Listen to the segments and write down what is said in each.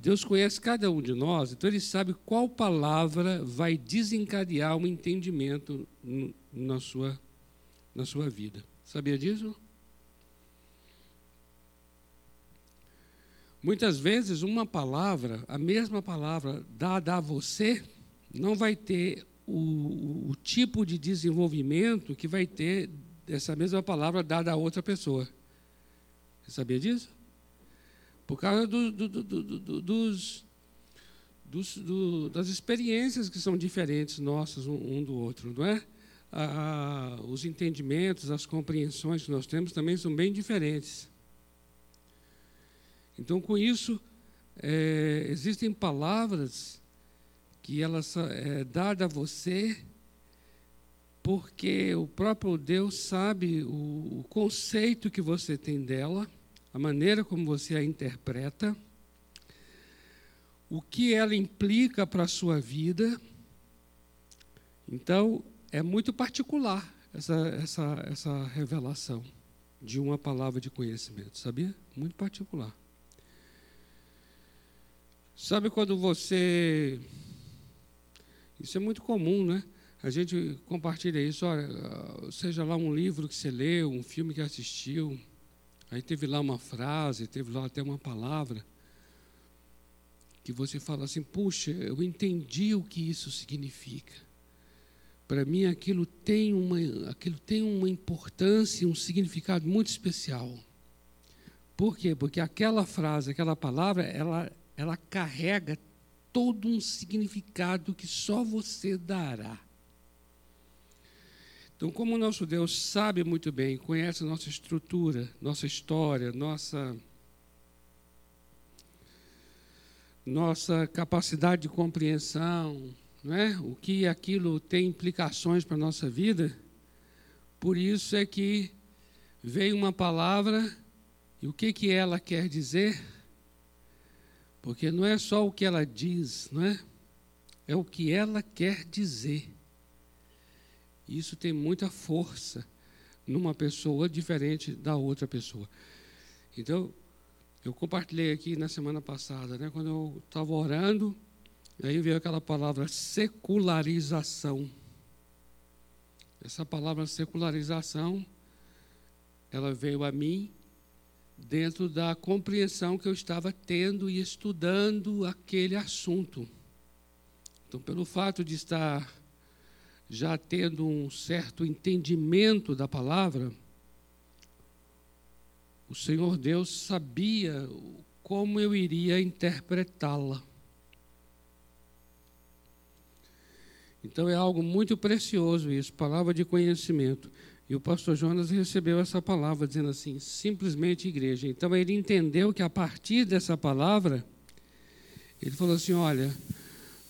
Deus conhece cada um de nós, então Ele sabe qual palavra vai desencadear um entendimento na sua, na sua vida. Sabia disso? Muitas vezes, uma palavra, a mesma palavra dada a você, não vai ter o, o, tipo de desenvolvimento que vai ter essa mesma palavra dada a outra pessoa. Você sabia disso? Por causa do, do, do, dos, dos, das experiências que são diferentes nossas um, um do outro, não é? Os entendimentos, as compreensões que nós temos também são bem diferentes. Então, com isso, é, existem palavras que elas é dada a você porque o próprio Deus sabe o, o conceito que você tem dela, a maneira como você a interpreta, o que ela implica para a sua vida. Então, é muito particular essa, essa, essa revelação de uma palavra de conhecimento, sabia? Muito particular. Sabe quando você isso é muito comum, né? A gente compartilha isso, olha, seja lá um livro que você leu, um filme que assistiu, aí teve lá uma frase, teve lá até uma palavra, que você fala assim, puxa, eu entendi o que isso significa. Para mim aquilo tem uma, aquilo tem uma importância, um significado muito especial. Por quê? Porque aquela frase, aquela palavra, ela, ela carrega todo um significado que só você dará. Então, como o nosso Deus sabe muito bem, conhece nossa estrutura, nossa história, nossa nossa capacidade de compreensão, não é? O que aquilo tem implicações para a nossa vida, por isso é que veio uma palavra e o que que ela quer dizer? Porque não é só o que ela diz, não é? É o que ela quer dizer. Isso tem muita força numa pessoa diferente da outra pessoa. Então, eu compartilhei aqui na semana passada, né, quando eu estava orando, aí veio aquela palavra secularização. Essa palavra secularização, ela veio a mim dentro da compreensão que eu estava tendo e estudando aquele assunto. Então, pelo fato de estar já tendo um certo entendimento da palavra, o Senhor Deus sabia como eu iria interpretá-la. Então é algo muito precioso isso, palavra de conhecimento. E o pastor Jonas recebeu essa palavra, dizendo assim: simplesmente igreja. Então ele entendeu que a partir dessa palavra, ele falou assim: olha,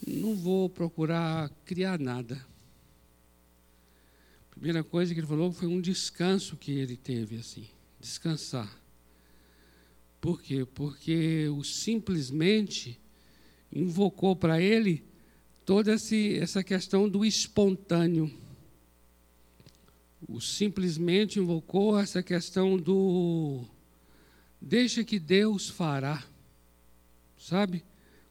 não vou procurar criar nada. Primeira coisa que ele falou foi um descanso que ele teve, assim, descansar. Por quê? Porque o simplesmente invocou para ele toda essa questão do espontâneo o simplesmente invocou essa questão do deixa que Deus fará, sabe?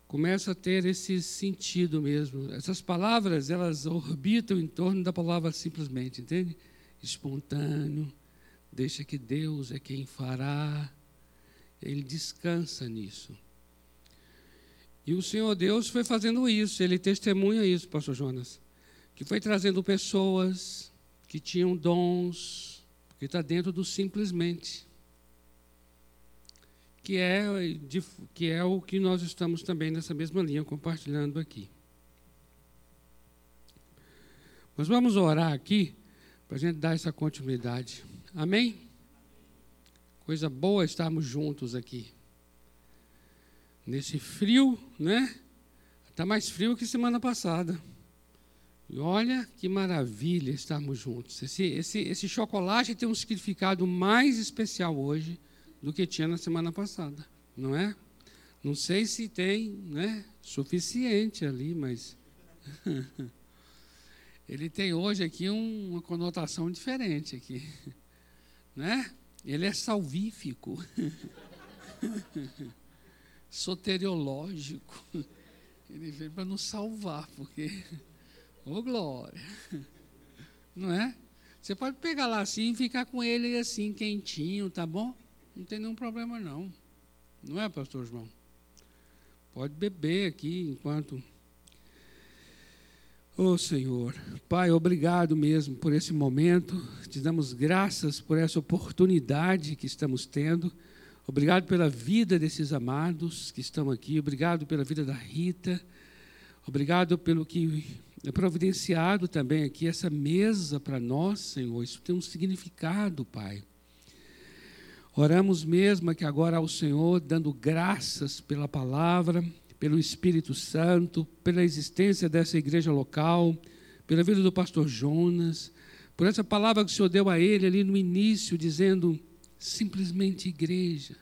Começa a ter esse sentido mesmo. Essas palavras, elas orbitam em torno da palavra simplesmente, entende? Espontâneo, deixa que Deus é quem fará. Ele descansa nisso. E o Senhor Deus foi fazendo isso, ele testemunha isso, pastor Jonas, que foi trazendo pessoas, que tinham dons, porque está dentro do simplesmente, que é, de, que é o que nós estamos também nessa mesma linha compartilhando aqui. Mas vamos orar aqui para a gente dar essa continuidade. Amém? Coisa boa estarmos juntos aqui. Nesse frio, né? Está mais frio que semana passada. E olha que maravilha estarmos juntos. Esse, esse, esse chocolate tem um significado mais especial hoje do que tinha na semana passada, não é? Não sei se tem né, suficiente ali, mas ele tem hoje aqui um, uma conotação diferente aqui, né? Ele é salvífico. soteriológico. Ele veio para nos salvar, porque. Ô oh, glória! Não é? Você pode pegar lá assim e ficar com ele assim, quentinho, tá bom? Não tem nenhum problema não. Não é, pastor João? Pode beber aqui enquanto. Oh, Senhor, Pai, obrigado mesmo por esse momento. Te damos graças por essa oportunidade que estamos tendo. Obrigado pela vida desses amados que estão aqui. Obrigado pela vida da Rita. Obrigado pelo que é providenciado também aqui essa mesa para nós, Senhor. Isso tem um significado, Pai. Oramos mesmo aqui agora ao Senhor, dando graças pela palavra, pelo Espírito Santo, pela existência dessa igreja local, pela vida do pastor Jonas, por essa palavra que o Senhor deu a ele ali no início, dizendo simplesmente igreja.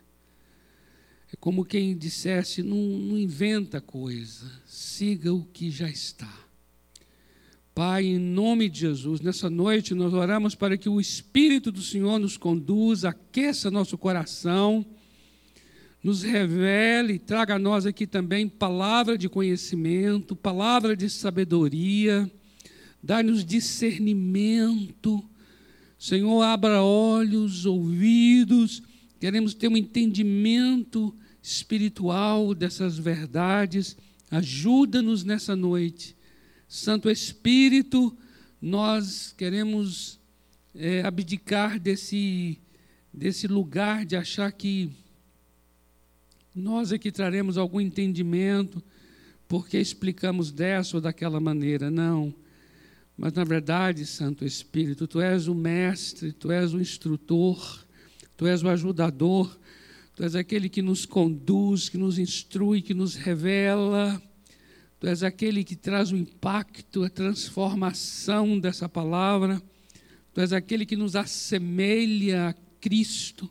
É como quem dissesse: não, não inventa coisa, siga o que já está. Pai, em nome de Jesus, nessa noite nós oramos para que o Espírito do Senhor nos conduza, aqueça nosso coração, nos revele, traga a nós aqui também palavra de conhecimento, palavra de sabedoria, dá-nos discernimento. Senhor, abra olhos, ouvidos, queremos ter um entendimento espiritual dessas verdades. Ajuda-nos nessa noite Santo Espírito, nós queremos é, abdicar desse, desse lugar de achar que nós é que traremos algum entendimento porque explicamos dessa ou daquela maneira. Não. Mas, na verdade, Santo Espírito, Tu és o mestre, Tu és o instrutor, Tu és o ajudador, Tu és aquele que nos conduz, que nos instrui, que nos revela Tu és aquele que traz o impacto, a transformação dessa palavra. Tu és aquele que nos assemelha a Cristo.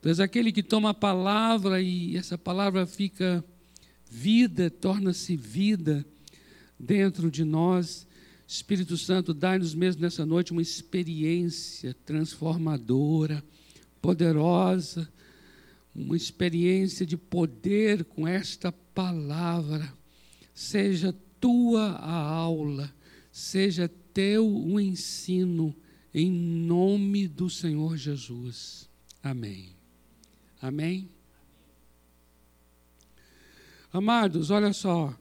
Tu és aquele que toma a palavra e essa palavra fica vida, torna-se vida dentro de nós. Espírito Santo, dai-nos mesmo nessa noite uma experiência transformadora, poderosa, uma experiência de poder com esta palavra seja tua a aula, seja teu o ensino, em nome do Senhor Jesus. Amém. Amém. Amados, olha só.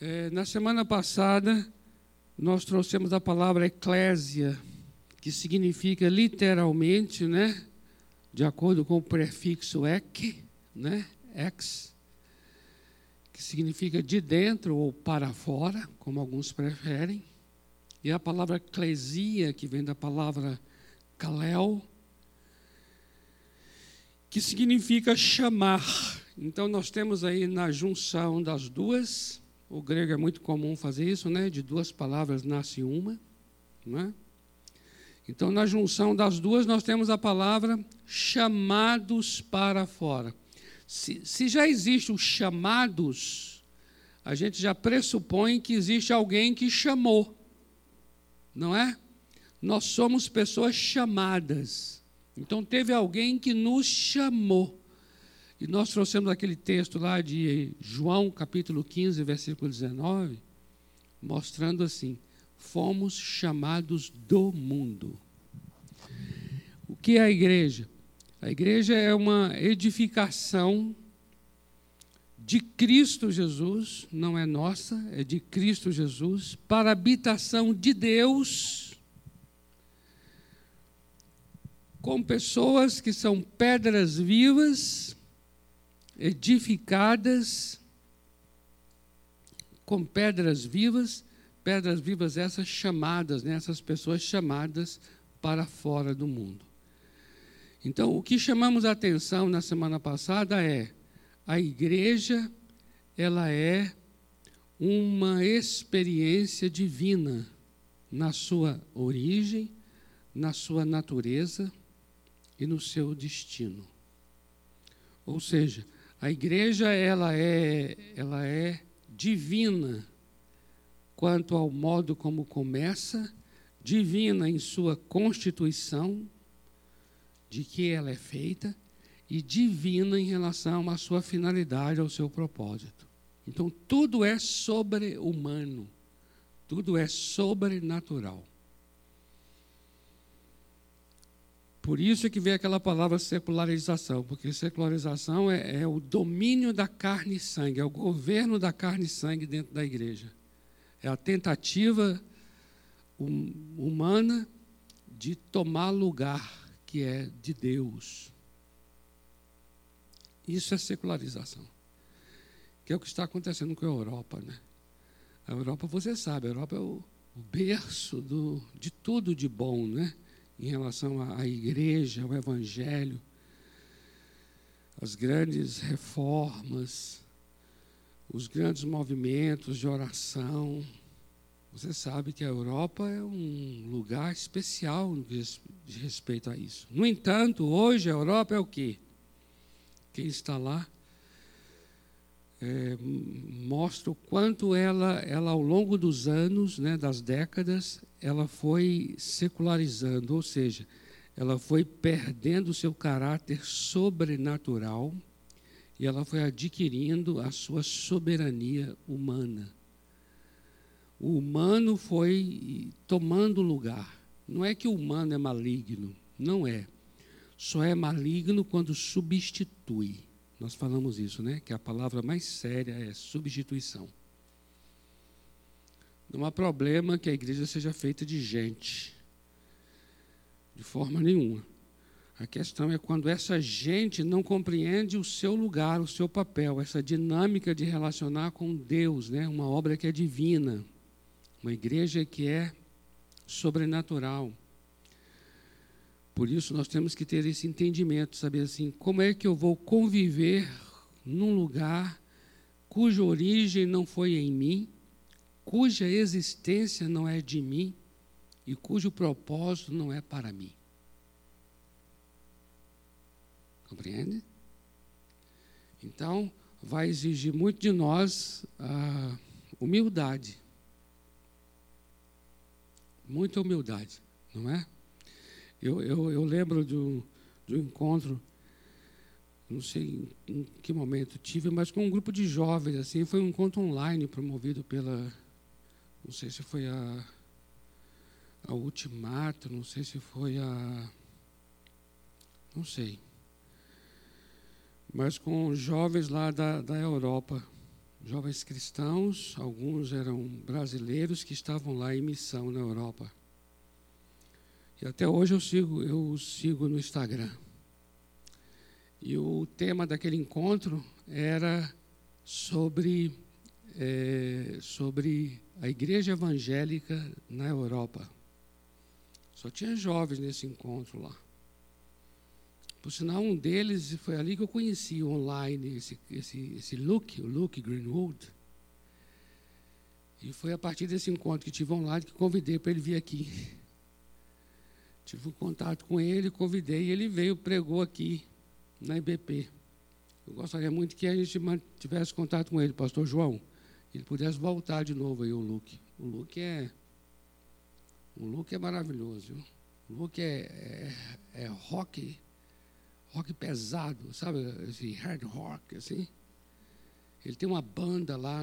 É, na semana passada, nós trouxemos a palavra eclésia, que significa literalmente, né, de acordo com o prefixo ek, né, ex, que significa de dentro ou para fora, como alguns preferem, e a palavra eclesia, que vem da palavra kalel, que significa chamar. Então nós temos aí na junção das duas, o grego é muito comum fazer isso, né? De duas palavras nasce uma, né? Então na junção das duas nós temos a palavra chamados para fora. Se, se já existe os chamados, a gente já pressupõe que existe alguém que chamou, não é? Nós somos pessoas chamadas. Então teve alguém que nos chamou. E nós trouxemos aquele texto lá de João, capítulo 15, versículo 19, mostrando assim: fomos chamados do mundo. O que é a igreja? A igreja é uma edificação de Cristo Jesus, não é nossa, é de Cristo Jesus, para habitação de Deus, com pessoas que são pedras vivas, edificadas com pedras vivas, pedras vivas essas chamadas, né, essas pessoas chamadas para fora do mundo. Então, o que chamamos a atenção na semana passada é a igreja, ela é uma experiência divina na sua origem, na sua natureza e no seu destino. Ou seja, a igreja ela é, ela é divina quanto ao modo como começa, divina em sua constituição, de que ela é feita e divina em relação à sua finalidade, ao seu propósito. Então, tudo é sobre-humano, tudo é sobrenatural. Por isso é que vem aquela palavra secularização, porque secularização é, é, o domínio da carne e sangue, é o governo da carne e sangue dentro da igreja. É a tentativa hum, humana de tomar lugar que é de Deus. Isso é secularização. Que é o que está acontecendo com a Europa. Né? A Europa, você sabe, a Europa é o, berço do, de tudo de bom, né? em relação à igreja, ao evangelho, as grandes reformas, os grandes movimentos de oração. Você sabe que a Europa é um lugar especial diz respeito a isso. No entanto, hoje a Europa é o quê? Quem está lá é, mostra o quanto ela, ela, ao longo dos anos, né, das décadas, ela foi secularizando, ou seja, ela foi perdendo seu caráter sobrenatural e ela foi adquirindo a sua soberania humana. O humano foi tomando lugar. Não é que o humano é maligno, não é. Só é maligno quando substitui. Nós falamos isso, né? Que a palavra mais séria é substituição. Não há problema que a igreja seja feita de gente, de forma nenhuma. A questão é quando essa gente não compreende o seu lugar, o seu papel, essa dinâmica de relacionar com Deus, né? uma obra que é divina, uma igreja que é sobrenatural. Por isso nós temos que ter esse entendimento, saber assim, como é que eu vou conviver num lugar cuja origem não foi em mim, cuja existência não é de mim e cujo propósito não é para mim. Compreende? Então, vai exigir muito de nós a humildade. Muita humildade, não é? Eu, eu, eu lembro de um, de um encontro, não sei em, em que momento tive, mas com um grupo de jovens, assim, foi um encontro online promovido pela, não sei se foi a, a Ultimato, não sei se foi a, não sei, mas com jovens lá da, da Europa, jovens cristãos, alguns eram brasileiros que estavam lá em missão na Europa. E até hoje eu sigo, eu sigo no Instagram. E o tema daquele encontro era sobre, é, sobre a igreja evangélica na Europa. Só tinha jovens nesse encontro lá. Por sinal, um deles foi ali que eu conheci online esse, esse, esse Luke, o Luke Greenwood. E foi a partir desse encontro que tive online que convidei para ele vir aqui. Tive um contato com ele, convidei, e ele veio, pregou aqui na IBP. Eu gostaria muito que a gente tivesse contato com ele, pastor João. Ele pudesse voltar de novo aí, o Luke. O Luke é. O Luke é maravilhoso. Viu? O Luke é, é, é rock, rock pesado, sabe? Esse hard rock, assim. Ele tem uma banda lá.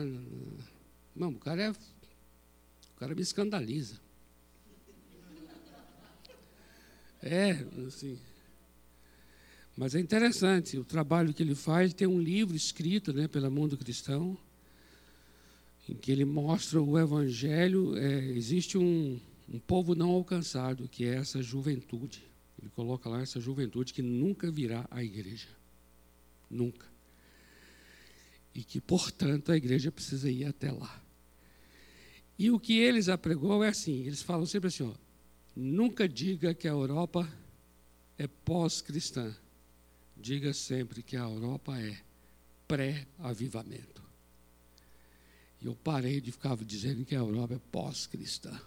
Não, o cara é. O cara me escandaliza. É, assim. Mas é interessante, o trabalho que ele faz, tem um livro escrito né, pela Mundo Cristão, em que ele mostra o Evangelho. É, existe um, um povo não alcançado, que é essa juventude. Ele coloca lá essa juventude que nunca virá à igreja. Nunca. E que, portanto, a igreja precisa ir até lá. E o que eles apregou é assim: eles falam sempre assim, ó, Nunca diga que a Europa é pós-cristã. Diga sempre que a Europa é pré-avivamento. E eu parei de ficar dizendo que a Europa é pós-cristã.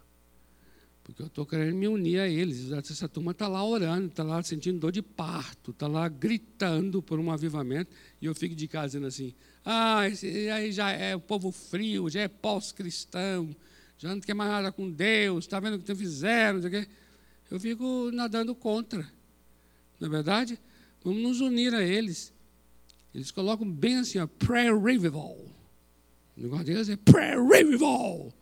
Porque eu estou querendo me unir a eles. Essa turma está lá orando, está lá sentindo dor de parto, está lá gritando por um avivamento. E eu fico de casa dizendo assim: ah, esse aí já é o povo frio, já é pós-cristão já não quer mais nada com Deus, está vendo o que fizeram, não sei o. Eu fico nadando contra, não é verdade? Vamos nos unir a eles. Eles colocam bem assim, ó, prayer revival. O negócio deles é prayer revival,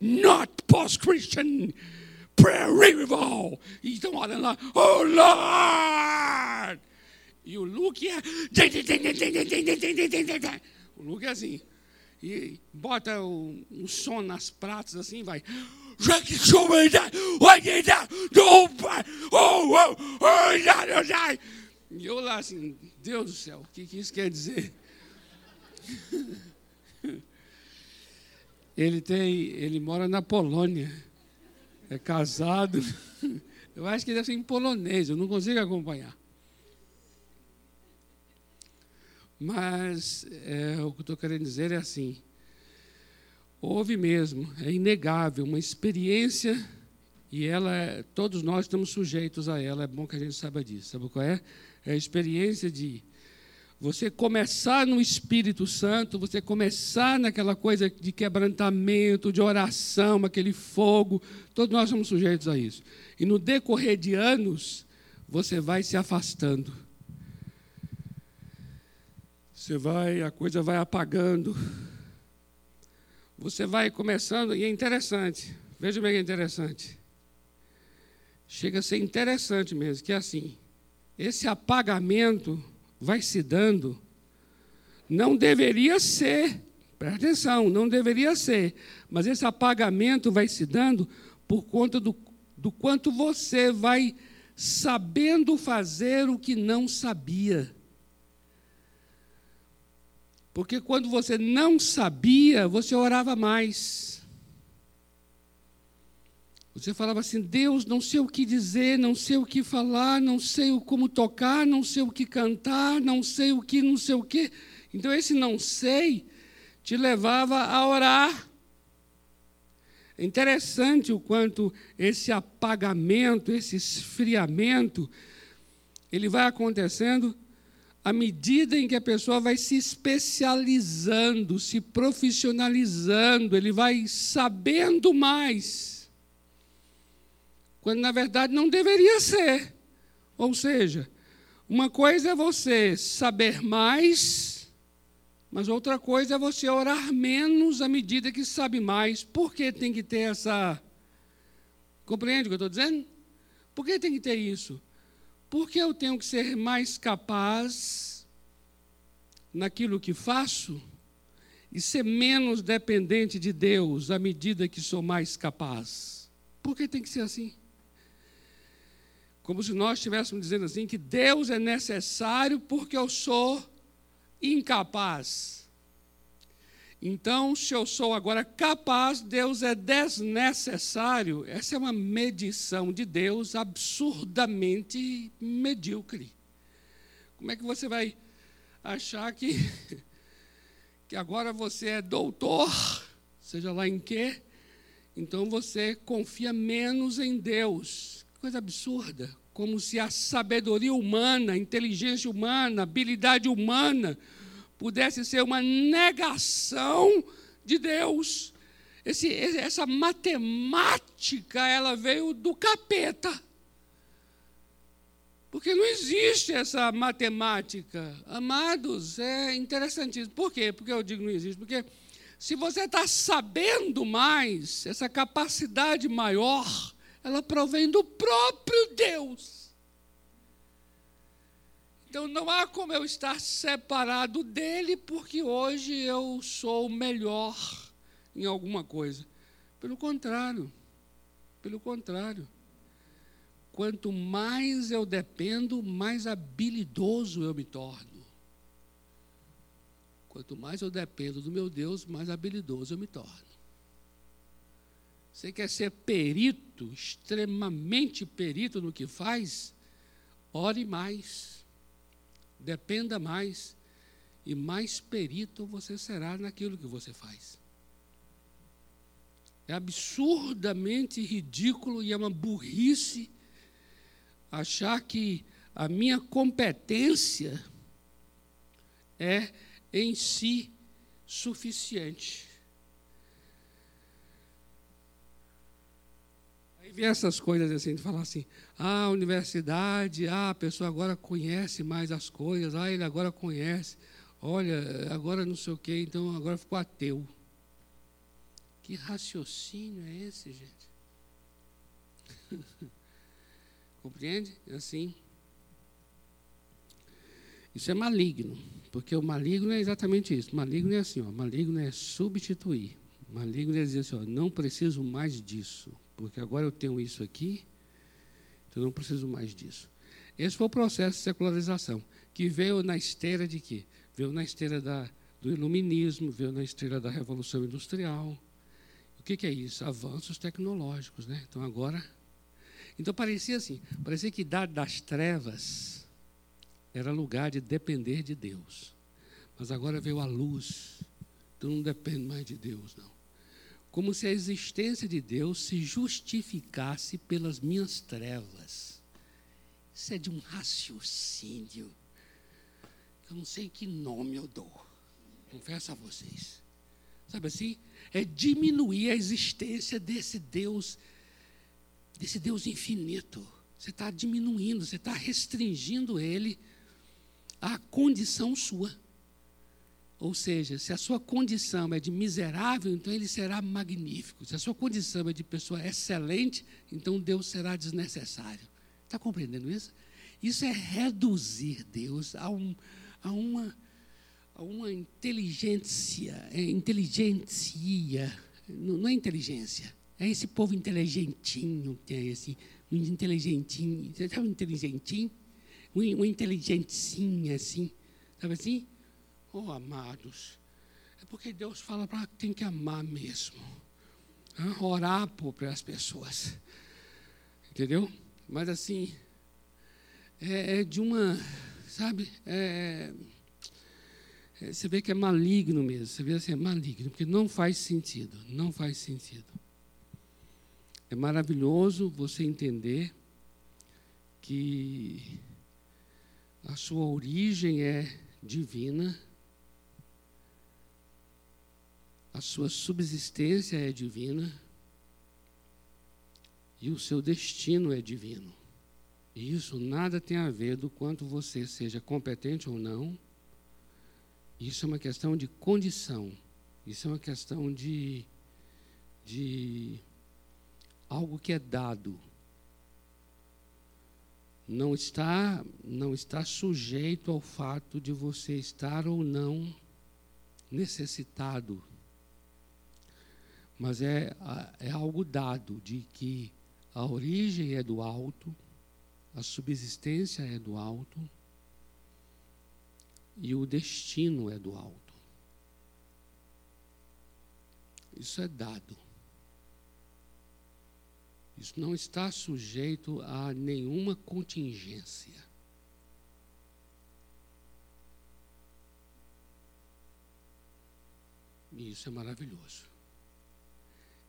not post-Christian prayer revival. E estão olhando lá, oh Lord! E o Luke é. O Luke é assim. E bota um, um som nas pratas assim, vai. E eu lá assim, Deus do céu, o que, que isso quer dizer? Ele tem, ele mora na Polônia, é casado. Eu acho que deve ser em polonês, eu não consigo acompanhar. Mas é, o que eu estou querendo dizer é assim: houve mesmo, é inegável, uma experiência e ela, é, todos nós estamos sujeitos a ela. É bom que a gente saiba disso. Sabe qual é? É a experiência de você começar no Espírito Santo, você começar naquela coisa de quebrantamento, de oração, aquele fogo. Todos nós somos sujeitos a isso. E no decorrer de anos, você vai se afastando você vai, a coisa vai apagando. Você vai começando, e é interessante. Veja bem que é interessante. Chega a ser interessante mesmo, que é assim. Esse apagamento vai se dando. Não deveria ser, presta atenção, não deveria ser. Mas esse apagamento vai se dando por conta do, do quanto você vai sabendo fazer o que não sabia. Porque quando você não sabia, você orava mais. Você falava assim: Deus, não sei o que dizer, não sei o que falar, não sei como tocar, não sei o que cantar, não sei o que, não sei o que. Então, esse não sei te levava a orar. É interessante o quanto esse apagamento, esse esfriamento, ele vai acontecendo à medida em que a pessoa vai se especializando, se profissionalizando, ele vai sabendo mais. Quando na verdade não deveria ser. Ou seja, uma coisa é você saber mais, mas outra coisa é você orar menos à medida que sabe mais. Por que tem que ter essa. Compreende o que eu estou dizendo? Por que tem que ter isso? Porque eu tenho que ser mais capaz naquilo que faço e ser menos dependente de Deus à medida que sou mais capaz. Por que tem que ser assim? Como se nós estivéssemos dizendo assim que Deus é necessário porque eu sou incapaz. Então, se eu sou agora capaz, Deus é desnecessário. Essa é uma medição de Deus absurdamente medíocre. Como é que você vai achar que, que agora você é doutor, seja lá em quê? Então você confia menos em Deus. Coisa absurda. Como se a sabedoria humana, a inteligência humana, a habilidade humana, pudesse ser uma negação de Deus. Esse, essa matemática, ela veio do capeta. Porque não existe essa matemática. Amados, é interessantíssimo. Por quê? Porque eu digo não existe? Porque se você está sabendo mais, essa capacidade maior, ela provém do próprio Deus. Então não há como eu estar separado dele porque hoje eu sou melhor em alguma coisa. Pelo contrário, pelo contrário. Quanto mais eu dependo, mais habilidoso eu me torno. Quanto mais eu dependo do meu Deus, mais habilidoso eu me torno. Você quer ser perito, extremamente perito no que faz? Ore mais dependa mais e mais perito você será naquilo que você faz. É absurdamente ridículo e é uma burrice achar que a minha competência é em si suficiente. Vê essas coisas assim, de falar assim, ah, universidade, ah, a pessoa agora conhece mais as coisas, ah, ele agora conhece, olha, agora não sei o quê, então agora ficou ateu. Que raciocínio é esse, gente? Compreende? Assim. Isso é maligno, porque o maligno é exatamente isso. Maligno é assim, ó, maligno é substituir. Maligno é dizer assim, ó, não preciso mais disso, porque agora eu tenho isso aqui, então não preciso mais disso. Esse foi o processo de secularização, que veio na esteira de quê? Veio na esteira da, do iluminismo, veio na esteira da revolução industrial. O que, que é isso? Avanços tecnológicos, né? Então agora, então parecia assim, parecia que idade das trevas era lugar de depender de Deus, mas agora veio a luz, então não depende mais de Deus, não como se a existência de Deus se justificasse pelas minhas trevas. Isso é de um raciocínio. Eu não sei que nome eu dou. Confesso a vocês. Sabe assim? É diminuir a existência desse Deus, desse Deus infinito. Você está diminuindo, você está restringindo ele à condição sua. Ou seja, se a sua condição é de miserável, então ele será magnífico. Se a sua condição é de pessoa excelente, então Deus será desnecessário. Está compreendendo isso? Isso é reduzir Deus a, um, a uma, a uma inteligência, é, inteligencia, não, é inteligência, é esse povo inteligentinho, que é esse, um inteligentinho, sabe um inteligentinho? Um, um inteligentinho assim, sabe assim? Oh, amados, é porque Deus fala para que tem que amar mesmo. Orar para as pessoas. Entendeu? Mas assim, é, é de uma, sabe? É, é, você vê que é maligno mesmo. Você vê assim, é maligno, porque não faz sentido. Não faz sentido. É maravilhoso você entender que a sua origem é divina a sua subsistência é divina e o seu destino é divino. E isso nada tem a ver do quanto você seja competente ou não. Isso é uma questão de condição. Isso é uma questão de, de algo que é dado. Não está, não está sujeito ao fato de você estar ou não necessitado mas é, é algo dado de que a origem é do alto, a subsistência é do alto e o destino é do alto. Isso é dado. Isso não está sujeito a nenhuma contingência. E isso é maravilhoso.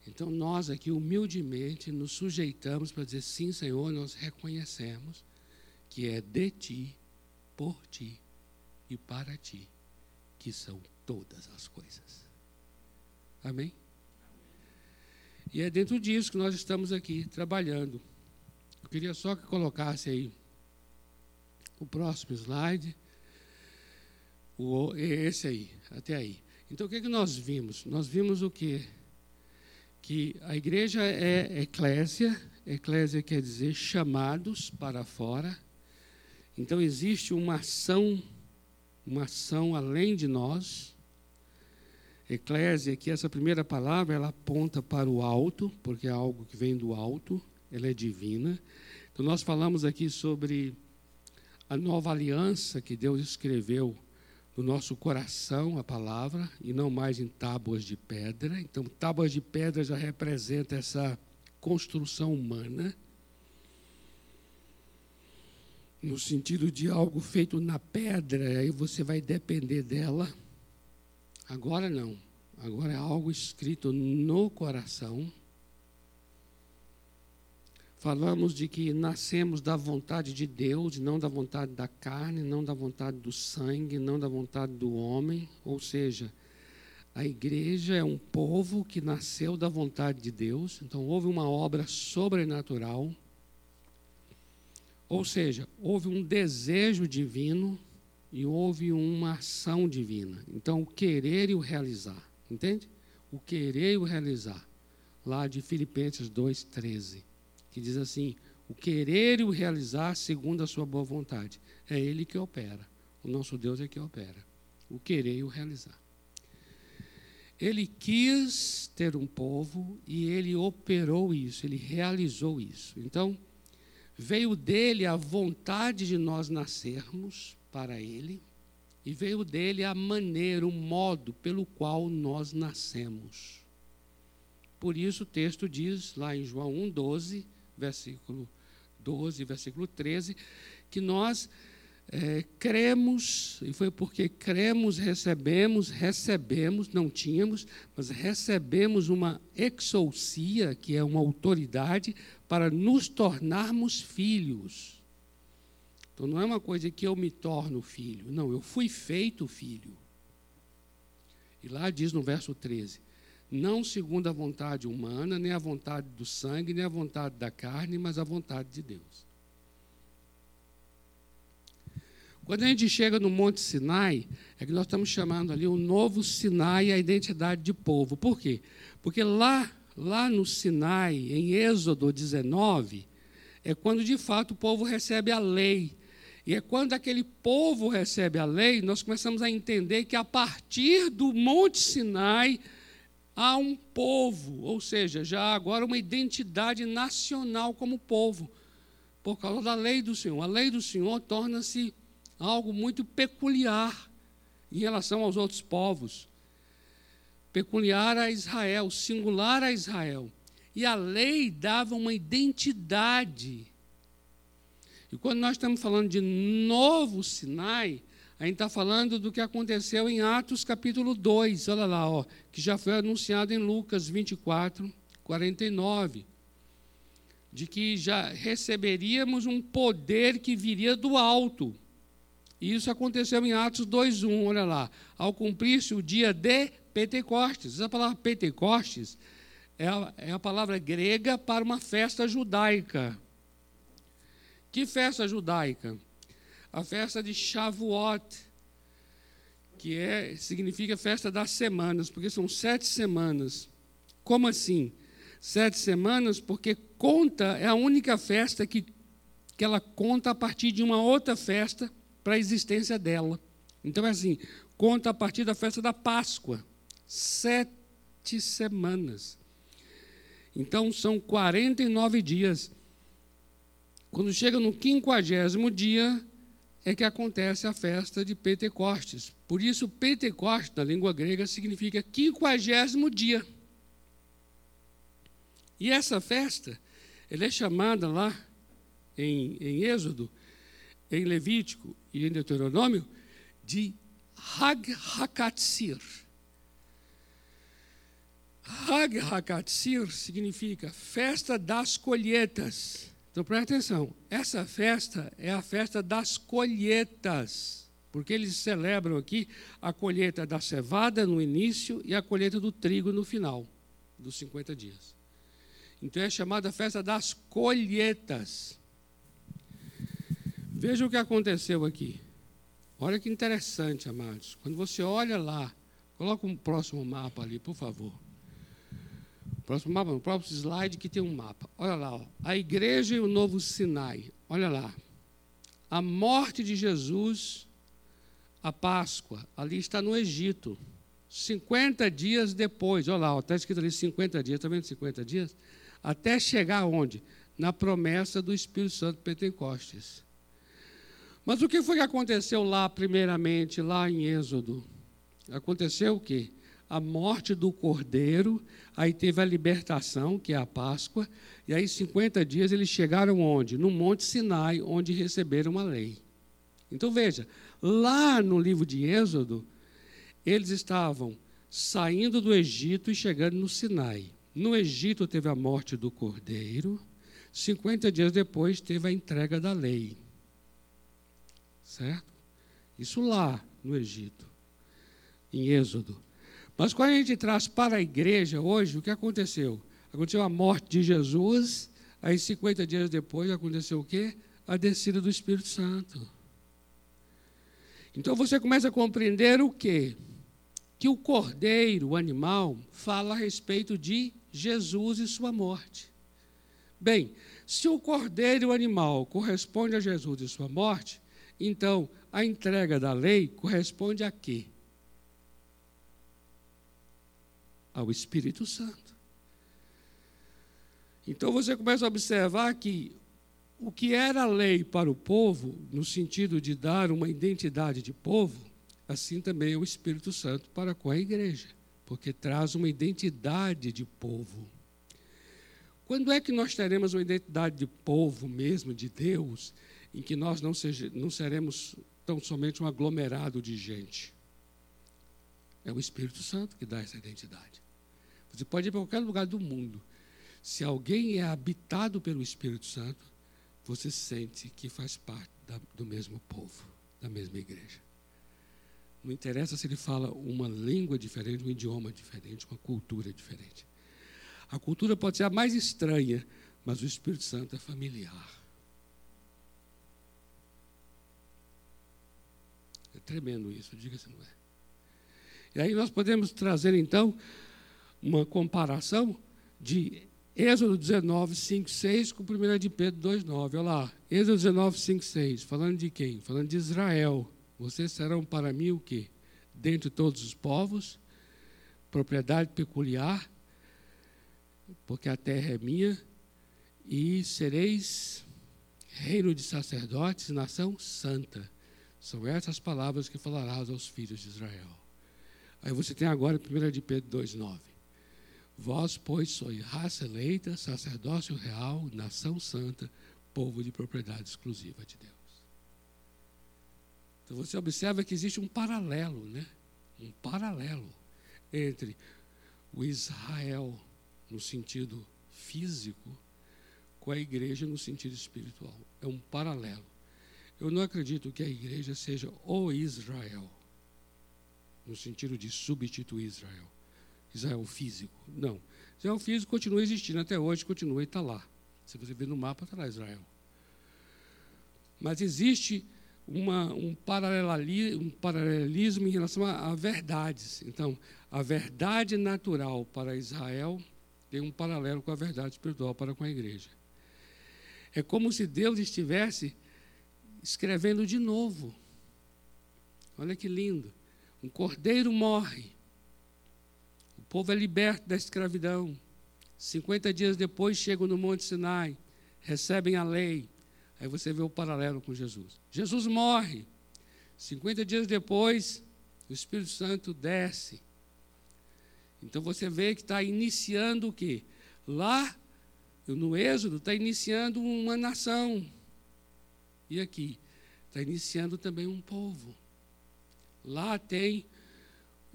Então nós aqui humildemente nos sujeitamos para dizer sim, Senhor, nós reconhecemos que é de ti, por ti e para ti que são todas as coisas. Amém? E é dentro disso que nós estamos aqui trabalhando. Eu queria só que colocasse aí o próximo slide. O, esse aí, até aí. Então o que, que nós vimos? Nós vimos o que? Que a igreja é eclésia, eclésia quer dizer chamados para fora. Então existe uma ação, uma ação além de nós. Eclésia, que essa primeira palavra, ela aponta para o alto, porque é algo que vem do alto, ela é divina. Então nós falamos aqui sobre a nova aliança que Deus escreveu no nosso coração a palavra e não mais em tábuas de pedra. Então, tábuas de pedra já representa essa construção humana, no sentido de algo feito na pedra, aí você vai depender dela. Agora não. Agora é algo escrito no coração Falamos de que nascemos da vontade de Deus, não da vontade da carne, não da vontade do sangue, não da vontade do homem. Ou seja, A igreja é um povo que nasceu da vontade de Deus, então houve uma obra sobrenatural. Ou seja, houve um desejo divino e houve uma ação divina. Então, o querer e o realizar, entende? O querer e o realizar. Lá de Filipenses 2,13, que diz assim: o querer e o realizar segundo a sua boa vontade. É Ele que opera. O nosso Deus é que opera. O querer e o realizar. Ele quis ter um povo e ele operou isso, ele realizou isso. Então, veio dele a vontade de nós nascermos para ele, e veio dele a maneira, o modo pelo qual nós nascemos. Por isso o texto diz lá em João 1,12, versículo 12, versículo 13, que nós é, cremos, e foi porque cremos, recebemos, recebemos, não tínhamos, mas recebemos uma exousia, que é uma autoridade, para nos tornarmos filhos. Então não é uma coisa que eu me torno filho, não, eu fui feito filho. E lá diz no verso 13: não segundo a vontade humana, nem a vontade do sangue, nem a vontade da carne, mas a vontade de Deus. Quando a gente chega no Monte Sinai, é que nós estamos chamando ali o novo Sinai, a identidade de povo. Por quê? Porque lá, lá no Sinai, em Êxodo 19, é quando de fato o povo recebe a lei. E é quando aquele povo recebe a lei, nós começamos a entender que a partir do Monte Sinai, há um povo, ou seja, já agora uma identidade nacional como povo, por causa da lei do Senhor. A lei do Senhor torna-se algo muito peculiar em relação aos outros povos. Peculiar a Israel, singular a Israel. E a lei dava uma identidade. E quando nós estamos falando de novo Sinai, a gente está falando do que aconteceu em Atos capítulo 2, olha lá, ó, que já foi anunciado em Lucas 24, 49. De que já receberíamos um poder que viria do alto. E isso aconteceu em Atos 2:1, olha lá. Ao cumprir-se o dia de Pentecostes. Essa palavra Pentecostes é a, é a palavra grega para uma festa judaica. Que festa judaica? A festa de Shavuot, que é, significa festa das semanas, porque são sete semanas. Como assim? Sete semanas, porque conta, é a única festa que, que ela conta a partir de uma outra festa para a existência dela. Então é assim, conta a partir da festa da Páscoa. Sete semanas. Então são 49 dias. Quando chega no quinquagésimo dia, é que acontece a festa de Pentecostes. Por isso, Pentecostes, na língua grega, significa quinquagésimo dia. E essa festa, ela é chamada lá em, em Êxodo, em Levítico e em Deuteronômio, de Hag Hakatsir. Hag Hakatsir significa festa das colheitas. Então presta atenção, essa festa é a festa das colheitas, porque eles celebram aqui a colheita da cevada no início e a colheita do trigo no final dos 50 dias. Então é chamada festa das colheitas. Veja o que aconteceu aqui. Olha que interessante, amados. Quando você olha lá, coloca um próximo mapa ali, por favor. Próximo mapa, no próximo slide que tem um mapa. Olha lá, ó. a igreja e o novo Sinai. Olha lá. A morte de Jesus, a Páscoa, ali está no Egito. 50 dias depois, olha lá, está escrito ali 50 dias, está vendo 50 dias? Até chegar onde? Na promessa do Espírito Santo Pentecostes. Mas o que foi que aconteceu lá, primeiramente, lá em Êxodo? Aconteceu o quê? A morte do cordeiro, aí teve a libertação, que é a Páscoa, e aí 50 dias eles chegaram onde? No Monte Sinai, onde receberam a lei. Então veja, lá no livro de Êxodo, eles estavam saindo do Egito e chegando no Sinai. No Egito teve a morte do cordeiro, 50 dias depois teve a entrega da lei. Certo? Isso lá no Egito, em Êxodo. Mas quando a gente traz para a igreja hoje, o que aconteceu? Aconteceu a morte de Jesus, aí 50 dias depois aconteceu o quê? A descida do Espírito Santo. Então você começa a compreender o quê? Que o cordeiro, o animal, fala a respeito de Jesus e sua morte. Bem, se o cordeiro, o animal, corresponde a Jesus e sua morte, então a entrega da lei corresponde a quê? Ao Espírito Santo. Então você começa a observar que o que era lei para o povo, no sentido de dar uma identidade de povo, assim também é o Espírito Santo para com a igreja, porque traz uma identidade de povo. Quando é que nós teremos uma identidade de povo mesmo, de Deus, em que nós não, seja, não seremos tão somente um aglomerado de gente? É o Espírito Santo que dá essa identidade. Você pode ir para qualquer lugar do mundo. Se alguém é habitado pelo Espírito Santo, você sente que faz parte da, do mesmo povo, da mesma igreja. Não interessa se ele fala uma língua diferente, um idioma diferente, uma cultura diferente. A cultura pode ser a mais estranha, mas o Espírito Santo é familiar. É tremendo isso, diga-se não é. E aí nós podemos trazer então uma comparação de Êxodo 19, 5, 6 com 1 de Pedro 2, 9. Olha lá, Êxodo 19, 5, 6. Falando de quem? Falando de Israel. Vocês serão para mim o quê? Dentre todos os povos, propriedade peculiar, porque a terra é minha, e sereis reino de sacerdotes, nação santa. São essas palavras que falarás aos filhos de Israel. Aí você tem agora 1 de Pedro 2, 9. Vós, pois, sois raça eleita, sacerdócio real, nação santa, povo de propriedade exclusiva de Deus. Então você observa que existe um paralelo, né? Um paralelo entre o Israel no sentido físico com a igreja no sentido espiritual. É um paralelo. Eu não acredito que a igreja seja o Israel, no sentido de substituir Israel. Israel físico. Não. Israel físico continua existindo até hoje, continua e está lá. Se você ver no mapa, está lá Israel. Mas existe uma, um, paralelismo, um paralelismo em relação a, a verdades. Então, a verdade natural para Israel tem um paralelo com a verdade espiritual para com a igreja. É como se Deus estivesse escrevendo de novo. Olha que lindo. Um cordeiro morre povo é liberto da escravidão. 50 dias depois chegam no Monte Sinai, recebem a lei. Aí você vê o paralelo com Jesus. Jesus morre. 50 dias depois, o Espírito Santo desce. Então você vê que está iniciando o quê? Lá, no Êxodo, está iniciando uma nação. E aqui, está iniciando também um povo. Lá tem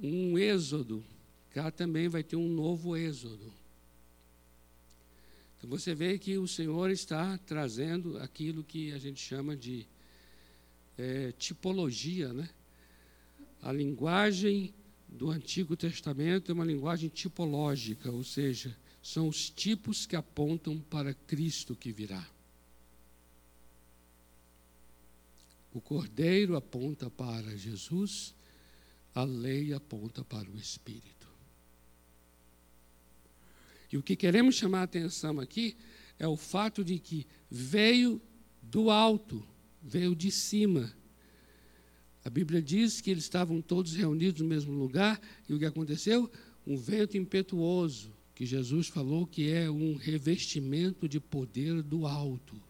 um êxodo cá também vai ter um novo êxodo. Então você vê que o Senhor está trazendo aquilo que a gente chama de é, tipologia, né? A linguagem do Antigo Testamento é uma linguagem tipológica, ou seja, são os tipos que apontam para Cristo que virá. O cordeiro aponta para Jesus, a lei aponta para o Espírito. E o que queremos chamar a atenção aqui é o fato de que veio do alto, veio de cima. A Bíblia diz que eles estavam todos reunidos no mesmo lugar, e o que aconteceu? Um vento impetuoso, que Jesus falou que é um revestimento de poder do alto.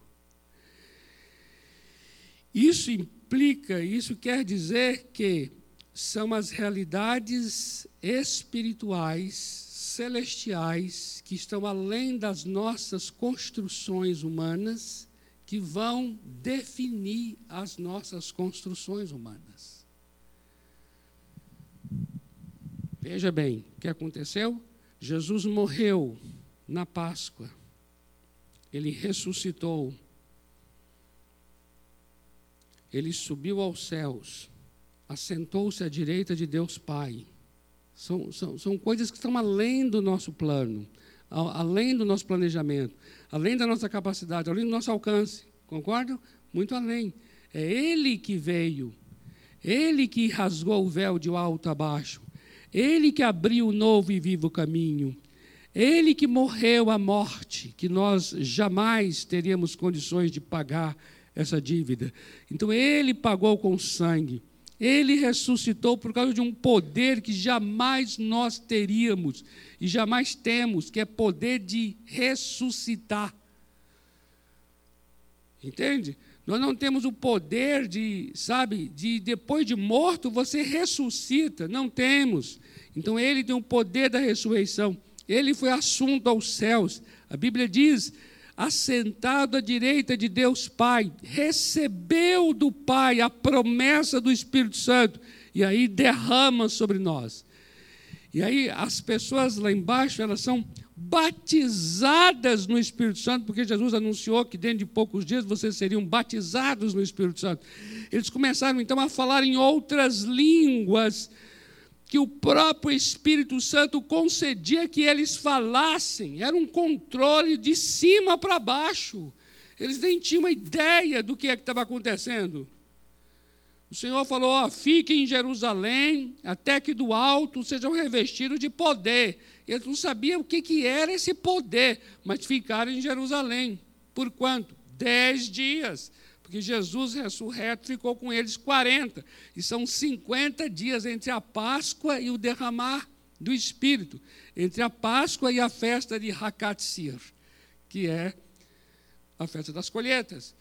Isso implica, isso quer dizer que são as realidades espirituais celestiais que estão além das nossas construções humanas, que vão definir as nossas construções humanas. Veja bem, o que aconteceu? Jesus morreu na Páscoa. Ele ressuscitou. Ele subiu aos céus. Assentou-se à direita de Deus Pai São, são, são coisas que estão além do nosso plano, além do nosso planejamento, além da nossa capacidade, além do nosso alcance. Concordam? Muito além. É Ele que veio, Ele que rasgou o véu de alto a baixo, Ele que abriu o novo e vivo caminho, Ele que morreu a morte, que nós jamais teríamos condições de pagar essa dívida. Então, Ele pagou com sangue. Ele ressuscitou por causa de um poder que jamais nós teríamos e jamais temos, que é poder de ressuscitar. Entende? Nós não temos o poder de, sabe, de depois de morto você ressuscita. Não temos. Então ele tem o poder da ressurreição. Ele foi assunto aos céus. A Bíblia diz assentado à direita de Deus Pai, recebeu do Pai a promessa do Espírito Santo e aí derrama sobre nós. E aí as pessoas lá embaixo, elas são batizadas no Espírito Santo, porque Jesus anunciou que dentro de poucos dias vocês seriam batizados no Espírito Santo. Eles começaram então a falar em outras línguas que o próprio Espírito Santo concedia que eles falassem, era um controle de cima para baixo. Eles nem tinham uma ideia do que é estava acontecendo. O Senhor falou: fiquem em Jerusalém, até que do alto sejam revestidos de poder. Eles não sabiam o que, que era esse poder, mas ficaram em Jerusalém. Por quanto? Dez dias porque Jesus ressurreto ficou com eles 40, e são 50 dias entre a Páscoa e o derramar do Espírito, entre a Páscoa e a festa de Hakatsir, que é a festa das colheitas.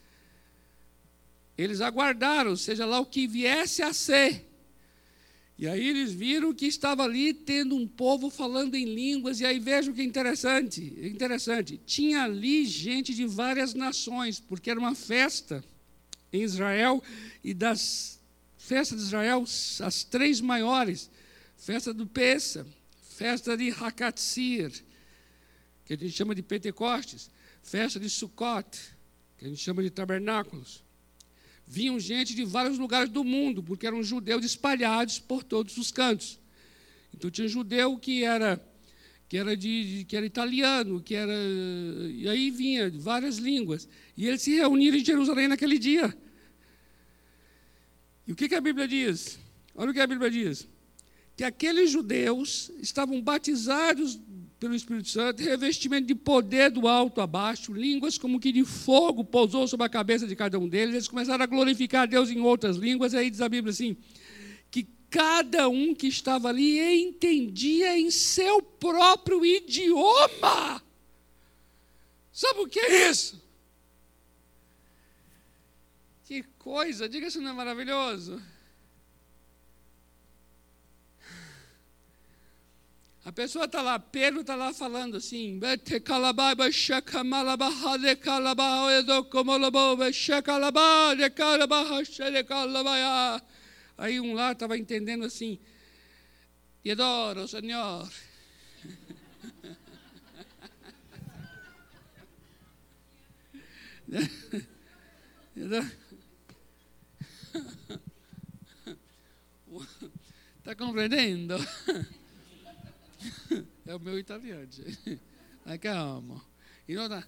Eles aguardaram, seja lá o que viesse a ser. E aí eles viram que estava ali tendo um povo falando em línguas, e aí vejam que interessante, interessante. Tinha ali gente de várias nações, porque era uma festa em Israel e das festas de Israel, as três maiores, festa do Pessa, festa de Hakatsir, que a gente chama de Pentecostes, festa de Sukkot, que a gente chama de tabernáculos. Vinham gente de vários lugares do mundo, porque eram judeus espalhados por todos os cantos. Então tinha judeu que era que era de, que era italiano, que era e aí vinha várias línguas. E eles se reuniram em Jerusalém naquele dia. E o que, que a Bíblia diz? Olha o que a Bíblia diz. Que aqueles judeus estavam batizados pelo Espírito Santo, revestimento de poder do alto a baixo, línguas como que de fogo pousou sobre a cabeça de cada um deles. Eles começaram a glorificar a Deus em outras línguas. E aí diz a Bíblia assim: cada um que estava ali entendia em seu próprio idioma. Sabe o que é isso? Que coisa, diga se não é maravilhoso. A pessoa está lá, Pedro está lá falando assim, Aí um lá estava entendendo assim, te adoro, Senhor. Está compreendendo? É o meu italiano. Calma. E não dá.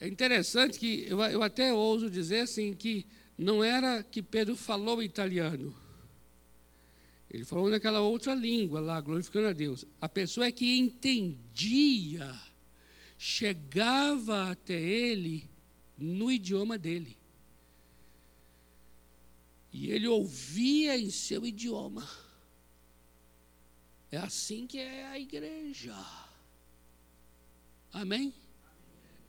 É interessante que eu, eu até ouso dizer assim que não era que Pedro falou italiano. Ele falou naquela outra língua lá, glorificando a Deus. A pessoa é que entendia, chegava até ele no idioma dele. E ele ouvia em seu idioma. É assim que é a igreja. Amém?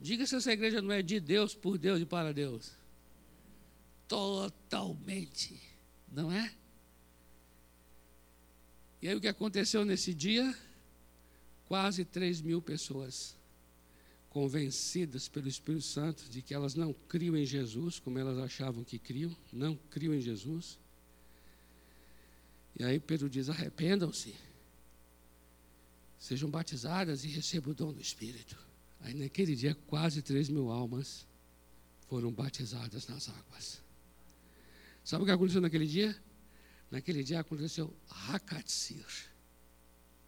Diga se essa igreja não é de Deus, por Deus e para Deus. Totalmente. Não é? E aí o que aconteceu nesse dia? Quase 3 mil pessoas convencidas pelo Espírito Santo de que elas não criam em Jesus, como elas achavam que criam, não criam em Jesus. E aí Pedro diz: arrependam-se, sejam batizadas e recebam o dom do Espírito. Aí naquele dia, quase três mil almas foram batizadas nas águas. Sabe o que aconteceu naquele dia? Naquele dia aconteceu Hakatsir.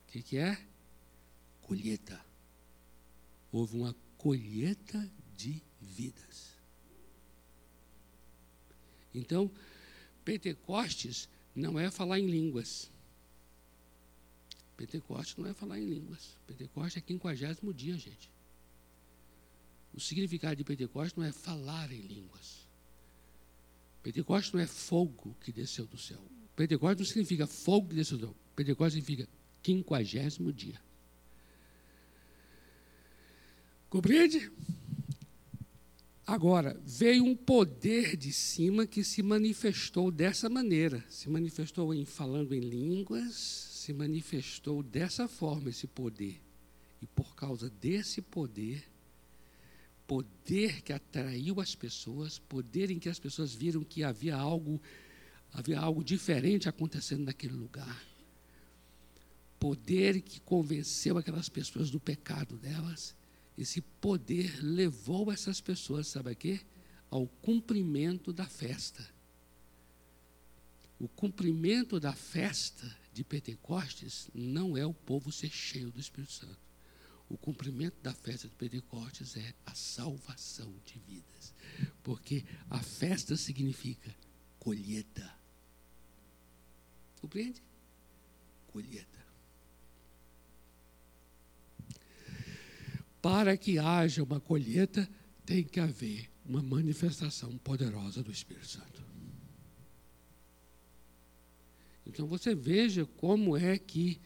O que, que é? Colheita. Houve uma colheita de vidas. Então, Pentecostes não é falar em línguas. Pentecostes não é falar em línguas. Pentecostes é quinquagésimo dia, gente. O significado de Pentecostes não é falar em línguas. Pentecostes não é fogo que desceu do céu. Pentecostes não significa fogo que desceu do céu. Pentecostes significa quinquagésimo dia. Compreende? Agora, veio um poder de cima que se manifestou dessa maneira. Se manifestou em falando em línguas, se manifestou dessa forma esse poder. E por causa desse poder, poder que atraiu as pessoas, poder em que as pessoas viram que havia algo, havia algo diferente acontecendo naquele lugar. Poder que convenceu aquelas pessoas do pecado delas esse poder levou essas pessoas, sabe a quê? Ao cumprimento da festa. O cumprimento da festa de Pentecostes não é o povo ser cheio do Espírito Santo. O cumprimento da festa de Pentecostes é a salvação de vidas. Porque a festa significa colheita. Compreende? Colheita. para que haja uma colheita, tem que haver uma manifestação poderosa do Espírito Santo. Então você veja como é que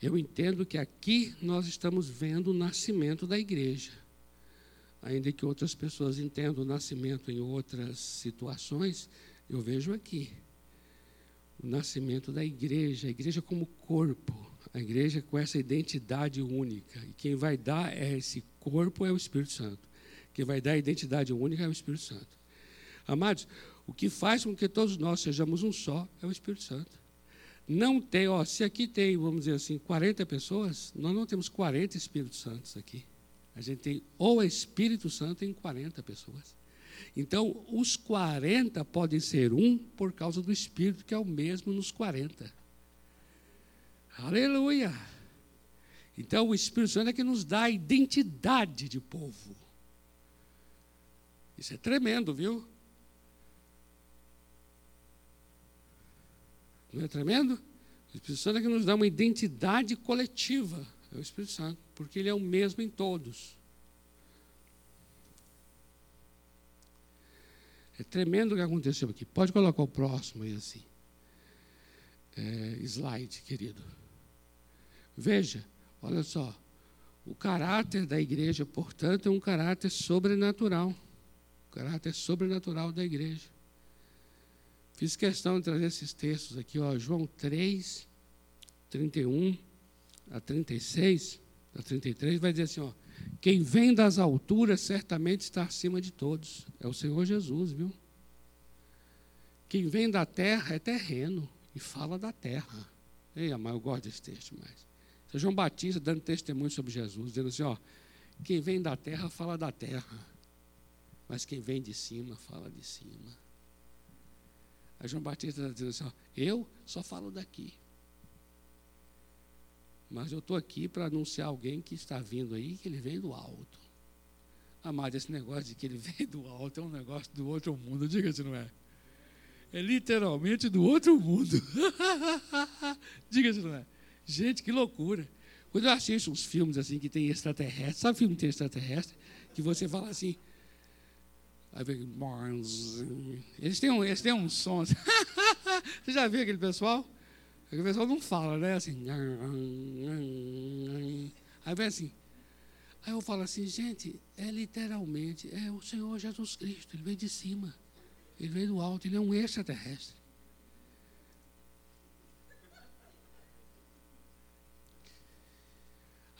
eu entendo que aqui nós estamos vendo o nascimento da igreja. Ainda que outras pessoas entendam o nascimento em outras situações, eu vejo aqui o nascimento da igreja, a igreja como corpo, a igreja com essa identidade única. E quem vai dar é esse corpo é o Espírito Santo. Quem vai dar a identidade única é o Espírito Santo. Amados, o que faz com que todos nós sejamos um só é o Espírito Santo. Não tem, ó, se aqui tem, vamos dizer assim, 40 pessoas, nós não temos 40 Espíritos Santos aqui. A gente tem ou Espírito Santo em 40 pessoas. Então, os 40 podem ser um por causa do Espírito, que é o mesmo nos 40. Aleluia! Então o Espírito Santo é que nos dá a identidade de povo. Isso é tremendo, viu? Não é tremendo? O Espírito Santo é que nos dá uma identidade coletiva. É o Espírito Santo, porque ele é o mesmo em todos. É tremendo o que aconteceu aqui. Pode colocar o próximo aí assim. É, slide, querido. Veja, olha só, o caráter da igreja, portanto, é um caráter sobrenatural. O caráter sobrenatural da igreja. Fiz questão de trazer esses textos aqui, ó, João 3, 31 a 36, a 33, vai dizer assim, ó, quem vem das alturas certamente está acima de todos. É o Senhor Jesus, viu? Quem vem da terra é terreno e fala da terra. Ei, mas eu gosto desse texto mais. Seu João Batista dando testemunho sobre Jesus, dizendo assim: ó, quem vem da terra fala da terra, mas quem vem de cima fala de cima. Aí João Batista está dizendo assim: ó, eu só falo daqui. Mas eu estou aqui para anunciar alguém que está vindo aí, que ele vem do alto. Amado, esse negócio de que ele vem do alto é um negócio do outro mundo, diga se não é. É literalmente do outro mundo. diga se não é. Gente, que loucura. Quando eu assisto uns filmes assim que tem extraterrestre, sabe filme que tem extraterrestre? Que você fala assim. Eles têm um, eles têm um som. Assim. você já viu aquele pessoal? Aquele pessoal não fala, né? Assim. Aí vem assim. Aí eu falo assim, gente, é literalmente, é o Senhor Jesus Cristo, ele veio de cima, ele veio do alto, ele é um extraterrestre.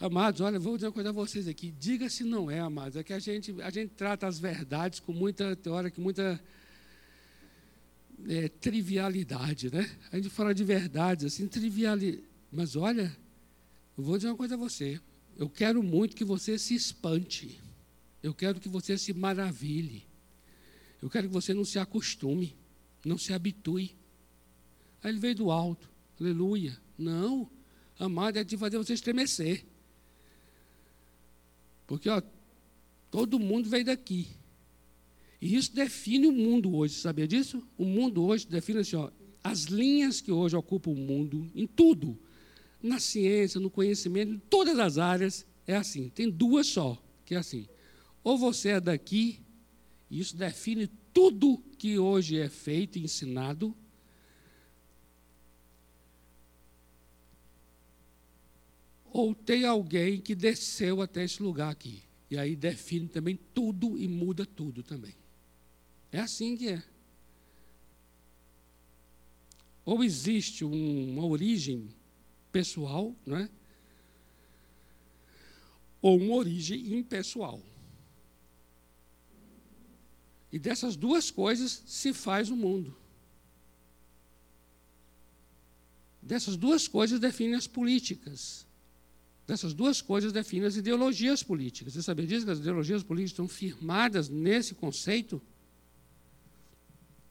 Amados, olha, vou dizer uma coisa a vocês aqui. Diga se não é, amados. É que a gente, a gente trata as verdades com muita teoria, com muita é, trivialidade, né? A gente fala de verdades, assim, trivialidade. Mas olha, eu vou dizer uma coisa a você. Eu quero muito que você se espante. Eu quero que você se maravilhe. Eu quero que você não se acostume. Não se habitue. Aí ele veio do alto. Aleluia. Não. Amado é de fazer você estremecer. Porque, ó, todo mundo veio daqui. E isso define o mundo hoje, sabia disso? O mundo hoje define assim, ó, as linhas que hoje ocupam o mundo, em tudo, na ciência, no conhecimento, em todas as áreas, é assim. Tem duas só, que é assim. Ou você é daqui, e isso define tudo que hoje é feito e ensinado, ou tem alguém que desceu até esse lugar aqui. E aí define também tudo e muda tudo também. É assim que é. Ou existe um, uma origem pessoal, não é? ou uma origem impessoal. E dessas duas coisas se faz o mundo. Dessas duas coisas definem as políticas. Dessas duas coisas definem as ideologias políticas. Você sabia disso? Que as ideologias políticas estão firmadas nesse conceito?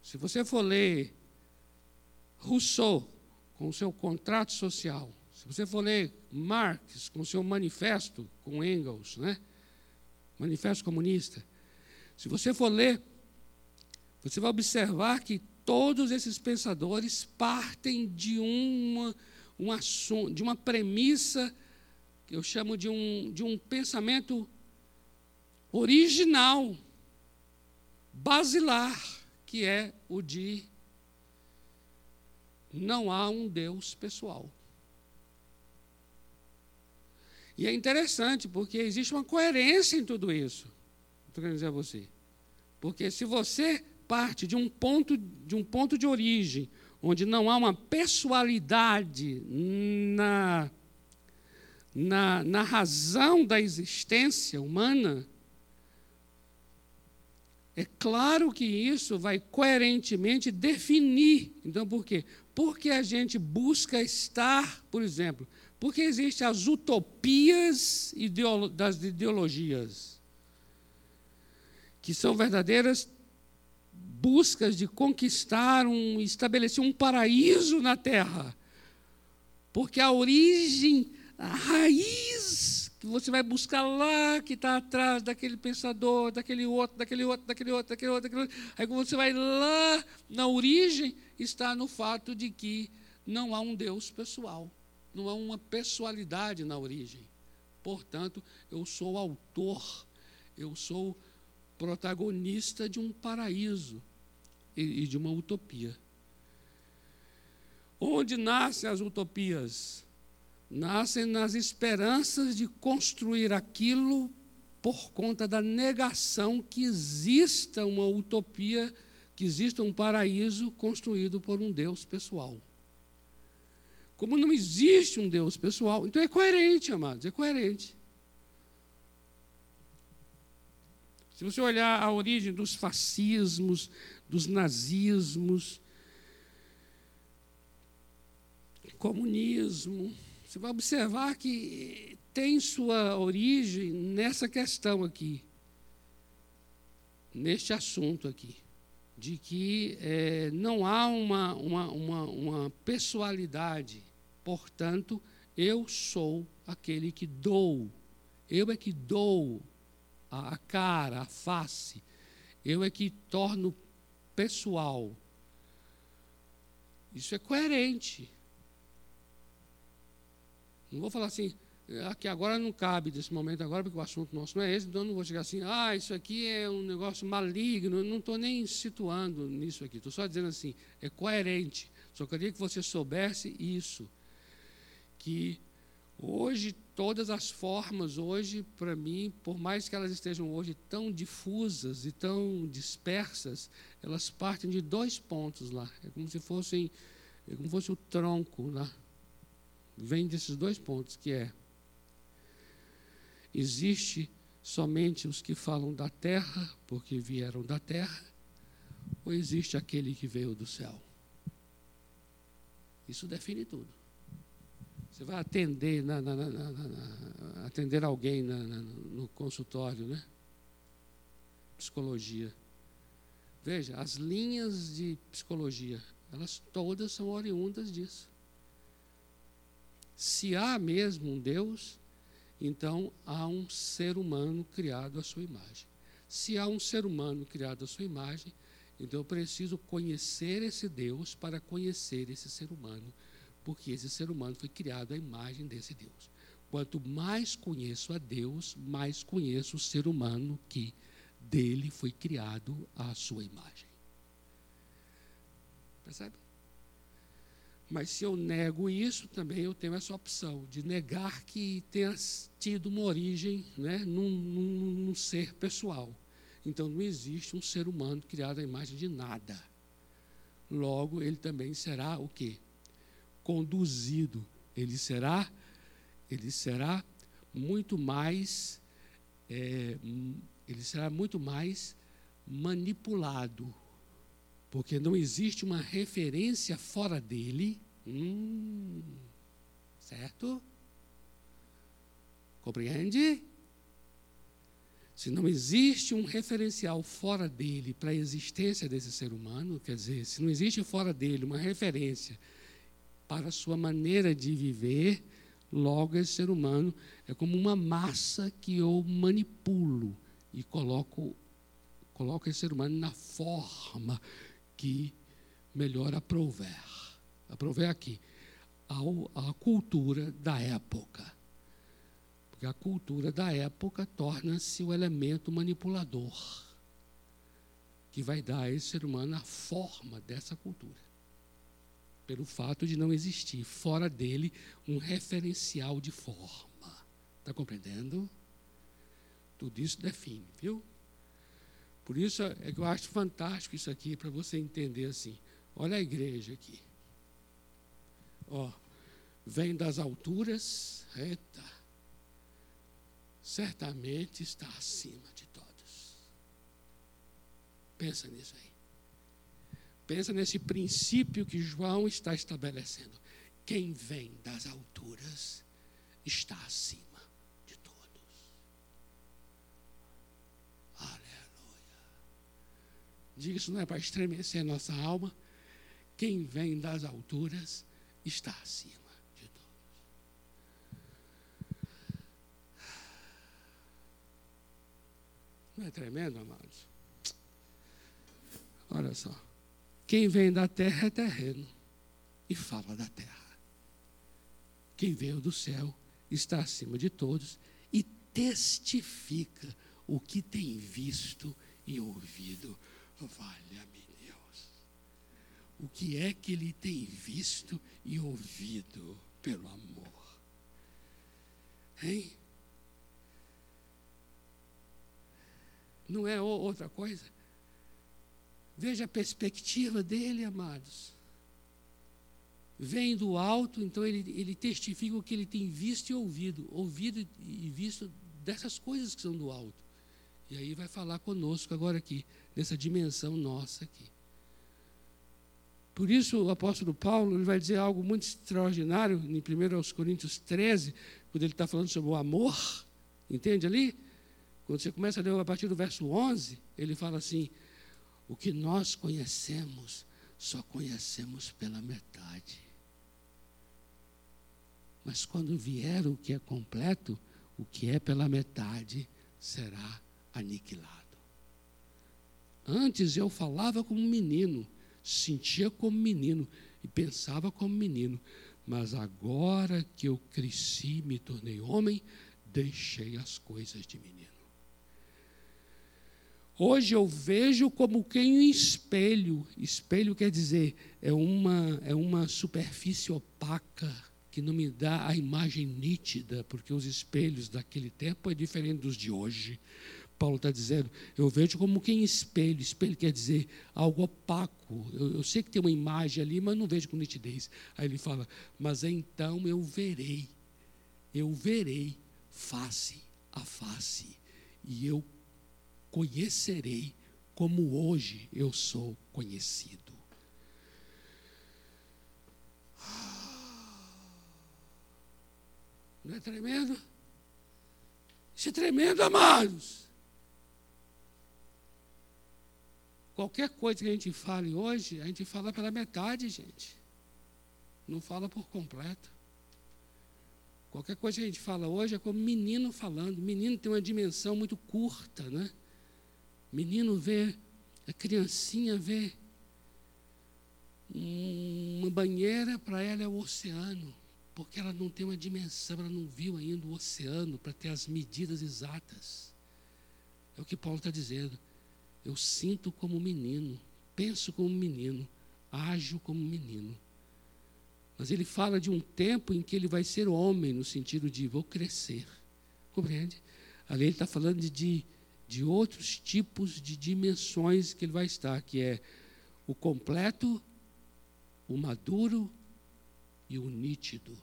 Se você for ler Rousseau com o seu contrato social, se você for ler Marx com o seu manifesto, com Engels, né? manifesto comunista, se você for ler, você vai observar que todos esses pensadores partem de uma, um assunto, de uma premissa que eu chamo de um, de um pensamento original, basilar que é o de não há um Deus pessoal. E é interessante, porque existe uma coerência em tudo isso. Estou querendo dizer a você. Porque se você parte de um ponto de um ponto de origem onde não há uma pessoalidade na, na, na razão da existência humana, é claro que isso vai coerentemente definir. Então, por quê? Porque a gente busca estar, por exemplo, porque existem as utopias das ideologias, que são verdadeiras buscas de conquistar um, estabelecer um paraíso na terra. Porque a origem, a raiz que você vai buscar lá que está atrás daquele pensador, daquele outro, daquele outro, daquele outro, daquele outro, daquele outro. Aí quando você vai lá na origem, está no fato de que não há um Deus pessoal, não há uma pessoalidade na origem. Portanto, eu sou autor, eu sou protagonista de um paraíso e, e de uma utopia. Onde nascem as utopias? Nascem nas esperanças de construir aquilo por conta da negação que exista uma utopia, que exista um paraíso construído por um Deus pessoal. Como não existe um Deus pessoal, então é coerente, amados, é coerente. Se você olhar a origem dos fascismos, dos nazismos, comunismo, você vai observar que tem sua origem nessa questão aqui, neste assunto aqui, de que é, não há uma, uma, uma, uma pessoalidade, portanto, eu sou aquele que dou, eu é que dou a, a cara, a face, eu é que torno pessoal. Isso é coerente. Não vou falar assim, aqui agora não cabe desse momento agora, porque o assunto nosso não é esse, então não vou chegar assim, ah, isso aqui é um negócio maligno, não estou nem situando nisso aqui, estou só dizendo assim, é coerente. Só queria que você soubesse isso, que hoje todas as formas, hoje, para mim, por mais que elas estejam hoje tão difusas e tão dispersas, elas partem de dois pontos lá. É como se fossem, é como se fosse o tronco lá vem desses dois pontos, que é existe somente os que falam da terra, porque vieram da terra, ou existe aquele que veio do céu? Isso define tudo. Você vai atender, na, na, na, atender alguém no consultório, né? Psicologia. Veja, as linhas de psicologia, elas todas são oriundas disso. Se há mesmo um Deus, então há um ser humano criado à sua imagem. Se há um ser humano criado à sua imagem, então eu preciso conhecer esse Deus para conhecer esse ser humano, porque esse ser humano foi criado à imagem desse Deus. Quanto mais conheço a Deus, mais conheço o ser humano que dele foi criado à sua imagem. Percebe? Mas se eu nego isso, também eu tenho essa opção de negar que tenha tido uma origem né, num, num, num ser pessoal. Então não existe um ser humano criado à imagem de nada. Logo, ele também será o quê? Conduzido. Ele será, ele será muito mais, é, ele será muito mais manipulado. Porque não existe uma referência fora dele. Hum, certo? Compreende? Se não existe um referencial fora dele para a existência desse ser humano, quer dizer, se não existe fora dele uma referência para a sua maneira de viver, logo esse ser humano é como uma massa que eu manipulo e coloco, coloco esse ser humano na forma que melhor aprouver. Aprouver aqui. A, a cultura da época. Porque a cultura da época torna-se o elemento manipulador que vai dar a esse ser humano a forma dessa cultura. Pelo fato de não existir fora dele um referencial de forma. Está compreendendo? Tudo isso define, viu? Por isso é que eu acho fantástico isso aqui, para você entender assim. Olha a igreja aqui. Ó, vem das alturas, eita, certamente está acima de todos. Pensa nisso aí. Pensa nesse princípio que João está estabelecendo. Quem vem das alturas está acima de todos. Aleluia. Diga isso não é para estremecer nossa alma. Quem vem das alturas está acima. Não é tremendo, amados? Olha só. Quem vem da terra é terreno e fala da terra. Quem veio do céu está acima de todos e testifica o que tem visto e ouvido. Valha-me Deus. O que é que ele tem visto e ouvido pelo amor? Hein? não é outra coisa. Veja a perspectiva dele, amados. Vem do alto, então ele, ele testifica o que ele tem visto e ouvido, ouvido e visto dessas coisas que são do alto. E aí vai falar conosco agora aqui, nessa dimensão nossa aqui. Por isso o apóstolo Paulo ele vai dizer algo muito extraordinário em 1 Coríntios 13, quando ele está falando sobre o amor, entende ali? Quando você começa a ler a partir do verso 11, ele fala assim: O que nós conhecemos, só conhecemos pela metade. Mas quando vier o que é completo, o que é pela metade será aniquilado. Antes eu falava como menino, sentia como menino e pensava como menino, mas agora que eu cresci, me tornei homem, deixei as coisas de menino. Hoje eu vejo como quem um espelho. Espelho quer dizer, é uma, é uma superfície opaca que não me dá a imagem nítida, porque os espelhos daquele tempo é diferente dos de hoje. Paulo está dizendo, eu vejo como quem espelho. Espelho quer dizer algo opaco. Eu, eu sei que tem uma imagem ali, mas não vejo com nitidez. Aí ele fala, mas então eu verei, eu verei face a face, e eu conhecerei como hoje eu sou conhecido. Não é tremendo? Isso é tremendo, amados. Qualquer coisa que a gente fale hoje, a gente fala pela metade, gente. Não fala por completo. Qualquer coisa que a gente fala hoje é como menino falando. Menino tem uma dimensão muito curta, né? Menino vê, a criancinha vê uma banheira, para ela é o oceano, porque ela não tem uma dimensão, ela não viu ainda o oceano para ter as medidas exatas. É o que Paulo está dizendo. Eu sinto como menino, penso como menino, ajo como menino. Mas ele fala de um tempo em que ele vai ser homem, no sentido de vou crescer. Compreende? Ali ele está falando de, de, outros tipos de dimensões que ele vai estar, que é o completo, o maduro e o nítido.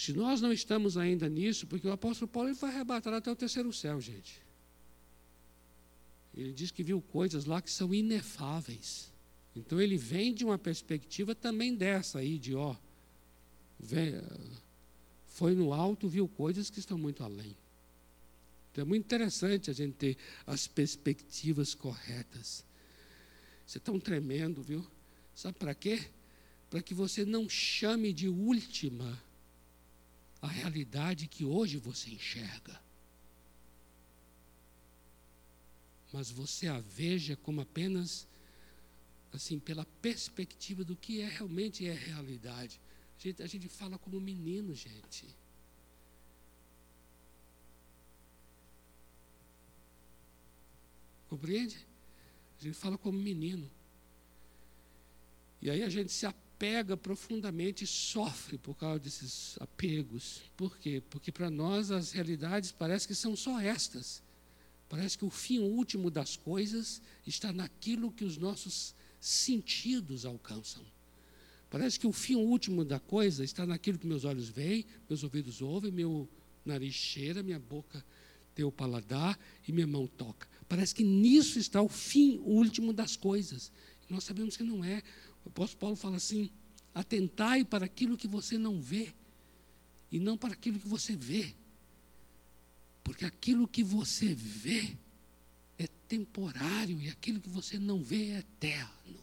Se nós não estamos ainda nisso, porque o apóstolo Paulo ele foi arrebatado até o terceiro céu, gente. Ele diz que viu coisas lá que são inefáveis. Então ele vem de uma perspectiva também dessa aí, de ó, foi no alto, viu coisas que estão muito além. Então é muito interessante a gente ter as perspectivas corretas. Você é tão tremendo, viu? Sabe para quê? Para que você não chame de última a realidade que hoje você enxerga. Mas você a veja como apenas assim pela perspectiva do que é realmente é realidade. A gente, a gente fala como menino, gente. Compreende? A gente fala como menino. E aí a gente se apega profundamente e sofre por causa desses apegos. Por quê? Porque para nós as realidades parece que são só estas. Parece que o fim último das coisas está naquilo que os nossos sentidos alcançam. Parece que o fim último da coisa está naquilo que meus olhos veem, meus ouvidos ouvem, meu nariz cheira, minha boca tem o paladar e minha mão toca. Parece que nisso está o fim último das coisas. Nós sabemos que não é. O apóstolo Paulo fala assim: atentai para aquilo que você não vê, e não para aquilo que você vê. Porque aquilo que você vê é temporário, e aquilo que você não vê é eterno.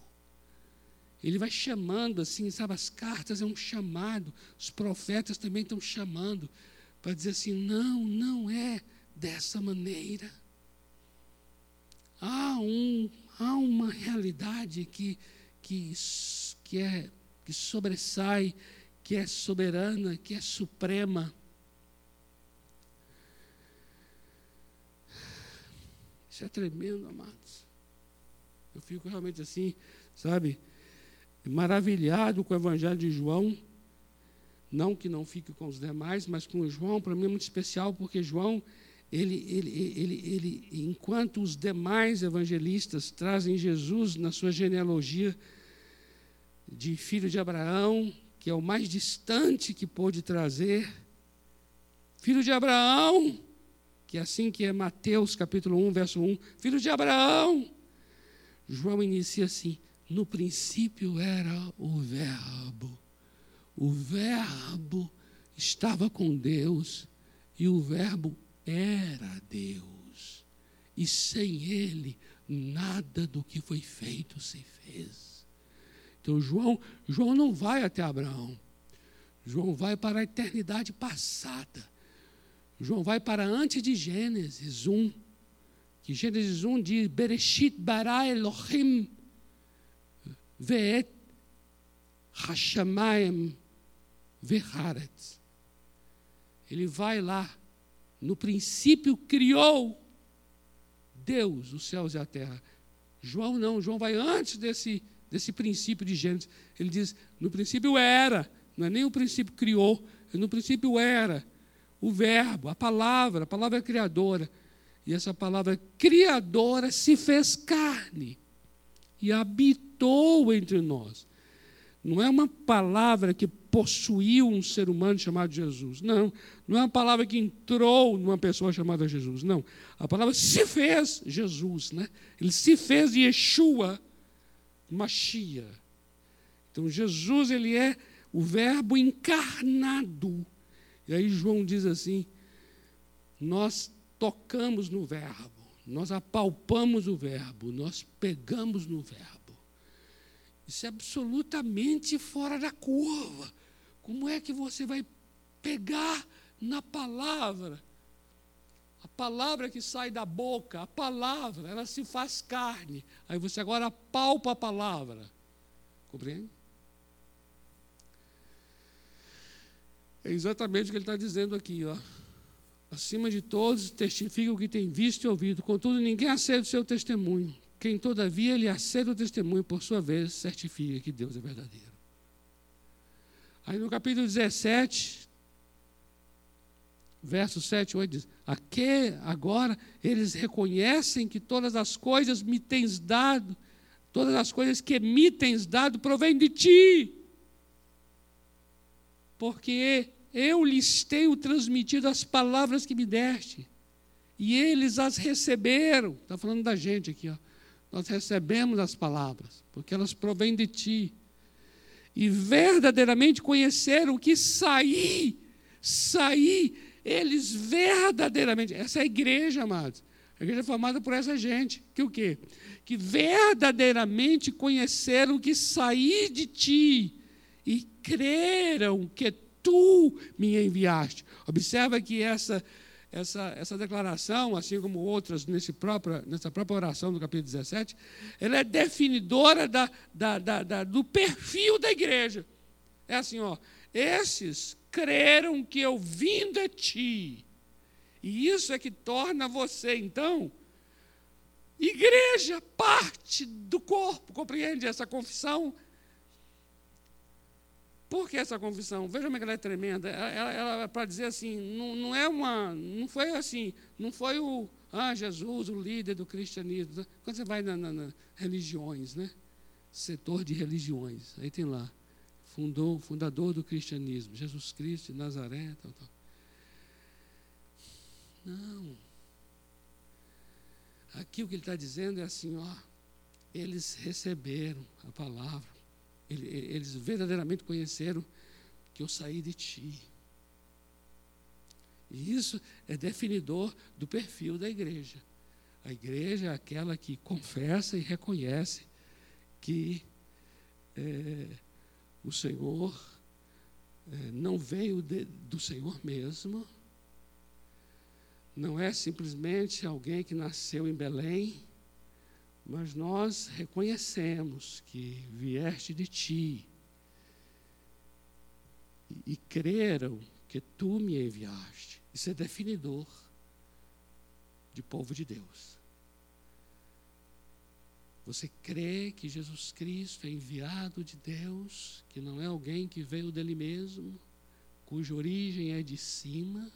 Ele vai chamando assim, sabe, as cartas é um chamado, os profetas também estão chamando para dizer assim: não, não é dessa maneira. Há, um, há uma realidade que que, que, é, que sobressai, que é soberana, que é suprema. Isso é tremendo, amados. Eu fico realmente assim, sabe, maravilhado com o Evangelho de João. Não que não fique com os demais, mas com o João, para mim é muito especial, porque João, ele, ele, ele, ele, enquanto os demais evangelistas trazem Jesus na sua genealogia, de filho de Abraão, que é o mais distante que pôde trazer. Filho de Abraão, que é assim que é Mateus capítulo 1, verso 1. Filho de Abraão. João inicia assim: no princípio era o Verbo. O Verbo estava com Deus e o Verbo era Deus. E sem ele, nada do que foi feito se fez. Então João, João não vai até Abraão. João vai para a eternidade passada. João vai para antes de Gênesis 1. Que Gênesis 1 diz: Bereshit bara Elohim ve'et hashamayim ve'haretz. Ele vai lá. No princípio criou Deus os céus e a terra. João não, João vai antes desse desse princípio de Gênesis. Ele diz: no princípio era, não é nem o princípio criou, no princípio era. O verbo, a palavra, a palavra é criadora. E essa palavra criadora se fez carne e habitou entre nós. Não é uma palavra que possuiu um ser humano chamado Jesus. Não. Não é uma palavra que entrou numa pessoa chamada Jesus. Não. A palavra se fez Jesus. Né? Ele se fez Yeshua Machia. Então Jesus ele é o verbo encarnado. E aí João diz assim: nós tocamos no Verbo, nós apalpamos o Verbo, nós pegamos no Verbo. Isso é absolutamente fora da curva. Como é que você vai pegar na palavra? A palavra que sai da boca, a palavra, ela se faz carne. Aí você agora palpa a palavra. Compreende? É exatamente o que ele está dizendo aqui, ó. Acima de todos, testifica o que tem visto e ouvido. Contudo, ninguém aceita o seu testemunho. Quem, todavia, lhe aceita o testemunho, por sua vez, certifica que Deus é verdadeiro. Aí no capítulo 17, verso 7 e 8 diz: Aqui agora eles reconhecem que todas as coisas me tens dado, todas as coisas que me tens dado provêm de ti. Porque eu lhes tenho transmitido as palavras que me deste, e eles as receberam. Está falando da gente aqui, ó. Nós recebemos as palavras, porque elas provêm de ti. E verdadeiramente conheceram que saí, saí, eles verdadeiramente. Essa é a igreja, amados. A igreja é formada por essa gente. Que o quê? Que verdadeiramente conheceram que saí de ti e creram que tu me enviaste. Observa que essa essa, essa declaração, assim como outras nesse próprio, nessa própria oração do capítulo 17, ela é definidora da, da, da, da, do perfil da igreja. É assim, ó, esses creram que eu vim de ti. E isso é que torna você, então, igreja, parte do corpo. Compreende? Essa confissão por que essa confissão? Veja como é ela é tremenda. Ela, ela é para dizer assim, não, não, é uma. Não foi assim, não foi o ah, Jesus, o líder do cristianismo. Quando você vai nas na, na religiões, né? Setor de religiões, aí tem lá, fundou, fundador do cristianismo, Jesus Cristo de Nazaré, tal, tal. Não. Aqui o que ele está dizendo é assim, ó, eles receberam a palavra eles verdadeiramente conheceram que eu saí de ti. E isso é definidor do perfil da igreja. A igreja é aquela que confessa e reconhece que é, o Senhor é, não veio de, do Senhor mesmo, não é simplesmente alguém que nasceu em Belém mas nós reconhecemos que vieste de ti e, e creram que tu me enviaste. Isso é definidor de povo de Deus. Você crê que Jesus Cristo é enviado de Deus, que não é alguém que veio dele mesmo, cuja origem é de cima?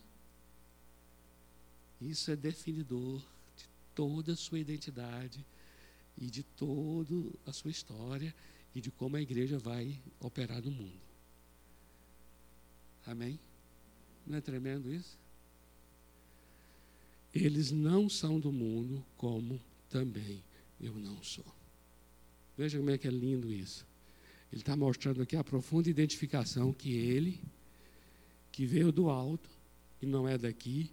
Isso é definidor de toda a sua identidade e de toda a sua história e de como a igreja vai operar no mundo. Amém? Não é tremendo isso? Eles não são do mundo, como também eu não sou. Veja como é que é lindo isso. Ele está mostrando aqui a profunda identificação que ele, que veio do alto e não é daqui,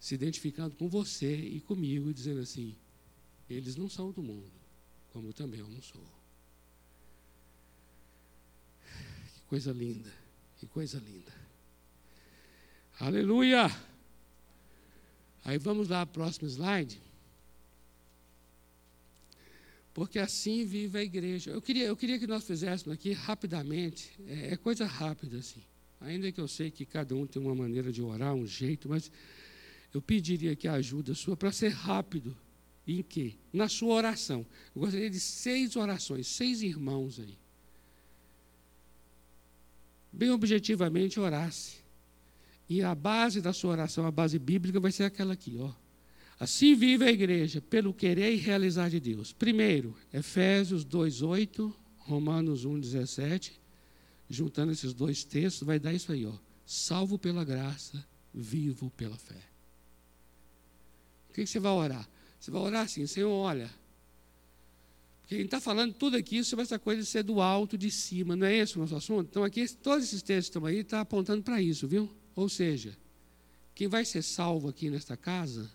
se identificando com você e comigo, dizendo assim: eles não são do mundo, como também eu não sou. Que coisa linda, que coisa linda. Aleluia! Aí vamos lá, próximo slide. Porque assim vive a igreja. Eu queria, eu queria que nós fizéssemos aqui rapidamente, é, é coisa rápida assim. Ainda que eu sei que cada um tem uma maneira de orar, um jeito, mas eu pediria que a ajuda sua para ser rápido em quê? Na sua oração. Eu gostaria de seis orações, seis irmãos aí. Bem objetivamente, orasse. E a base da sua oração, a base bíblica, vai ser aquela aqui, ó. Assim vive a igreja, pelo querer e realizar de Deus. Primeiro, Efésios 2,8, Romanos 1,17. Juntando esses dois textos, vai dar isso aí, ó. Salvo pela graça, vivo pela fé. O que você vai orar? Você vai orar assim, Senhor, olha. Porque a gente está falando tudo aqui sobre essa coisa de ser do alto, de cima, não é esse o nosso assunto? Então, aqui, todos esses textos estão aí, estão tá apontando para isso, viu? Ou seja, Quem vai ser salvo aqui nesta casa,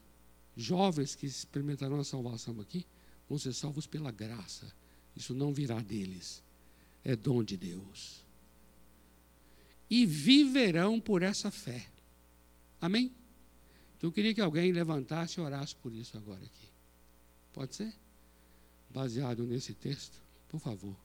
jovens que experimentarão a salvação aqui, vão ser salvos pela graça. Isso não virá deles, é dom de Deus. E viverão por essa fé. Amém? Então eu queria que alguém levantasse e orasse por isso agora aqui. Pode ser? Baseado nesse texto, por favor.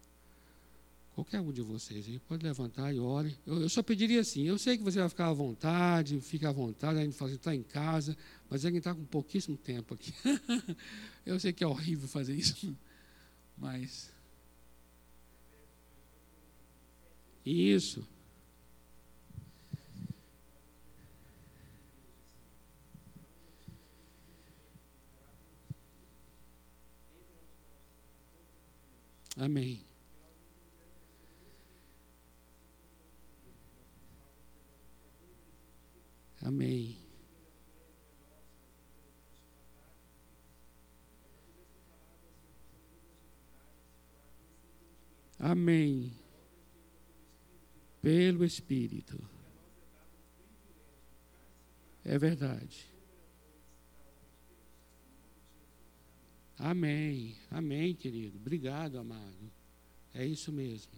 Qualquer um de vocês aí pode levantar e ore. Eu, eu, só pediria assim: eu sei que você vai ficar à vontade, fica à vontade, a gente está em casa, mas é quem está com pouquíssimo tempo aqui. eu sei que é horrível fazer isso, mas. Isso. Amém. Amém. Amém. Pelo Espírito. É verdade. Amém. Amém, querido. Obrigado, amado. É isso mesmo.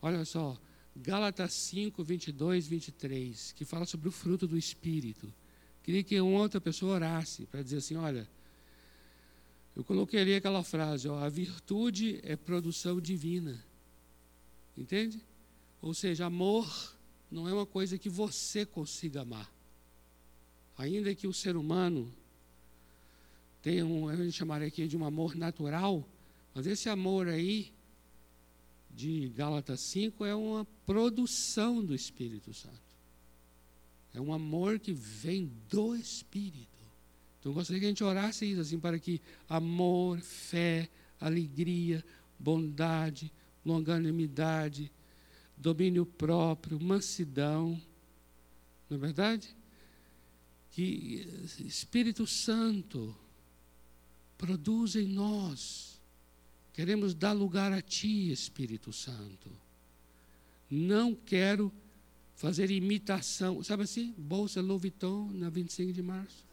Olha só. Gálatas 5, 22, 23, que fala sobre o fruto do Espírito. Queria que uma outra pessoa orasse para dizer assim: olha, eu coloquei aquela frase, ó, a virtude é produção divina. Entende? Ou seja, amor não é uma coisa que você consiga amar. Ainda que o ser humano tenha um, gente chamaria aqui de um amor natural, mas esse amor aí de Gálatas 5 é uma produção do Espírito Santo. É um amor que vem do Espírito. Então gostaria que a gente orasse isso, assim, para que amor, fé, alegria, bondade, longanimidade, domínio próprio, mansidão, não é verdade? Que Espírito Santo produz em nós Queremos dar lugar a Ti, Espírito Santo. Não quero fazer imitação. Sabe assim? Bolsa Louis Vuitton na 25 de março.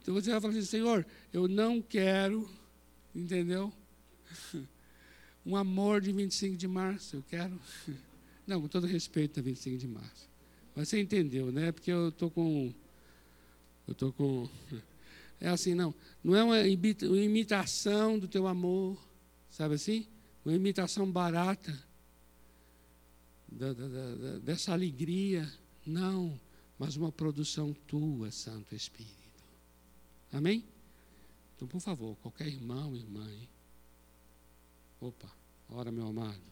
Então você vai falar assim, Senhor, eu não quero, entendeu? Um amor de 25 de março, eu quero. Não, com todo respeito a 25 de março. Mas você entendeu, né? Porque eu estou com. Eu estou com. É assim, não. Não é uma imitação do teu amor, sabe assim? Uma imitação barata da, da, da, dessa alegria. Não, mas uma produção tua, Santo Espírito. Amém? Então, por favor, qualquer irmão, irmã aí. Opa, ora, meu amado.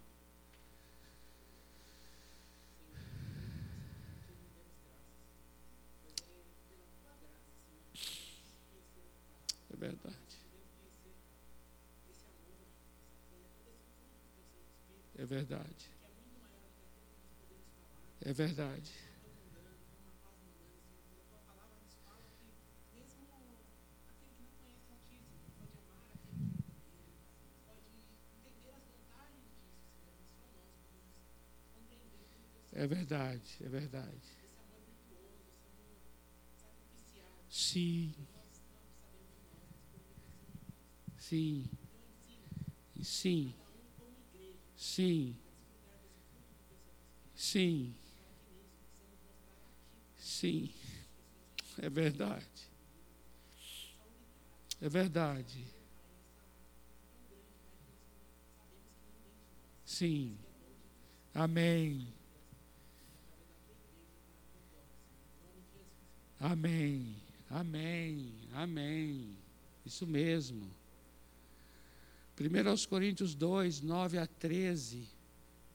verdade. É verdade. É verdade. É verdade, é verdade. Sim. Sim. Sim. Sim. Sim. Sim. É verdade. É verdade. Sim. Amém. Amém. Amém. Amém. Isso mesmo. 1 Coríntios 2, 9 a 13,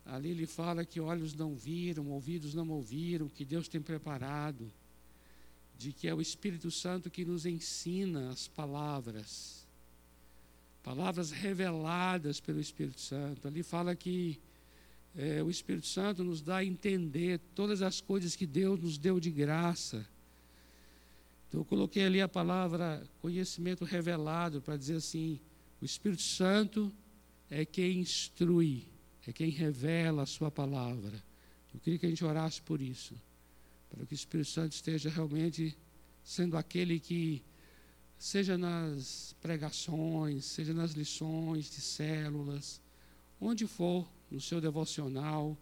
ali ele fala que olhos não viram, ouvidos não ouviram, que Deus tem preparado, de que é o Espírito Santo que nos ensina as palavras, palavras reveladas pelo Espírito Santo. Ali fala que é, o Espírito Santo nos dá a entender todas as coisas que Deus nos deu de graça. Então eu coloquei ali a palavra conhecimento revelado para dizer assim, o Espírito Santo é quem instrui, é quem revela a Sua palavra. Eu queria que a gente orasse por isso, para que o Espírito Santo esteja realmente sendo aquele que, seja nas pregações, seja nas lições de células, onde for, no seu devocional,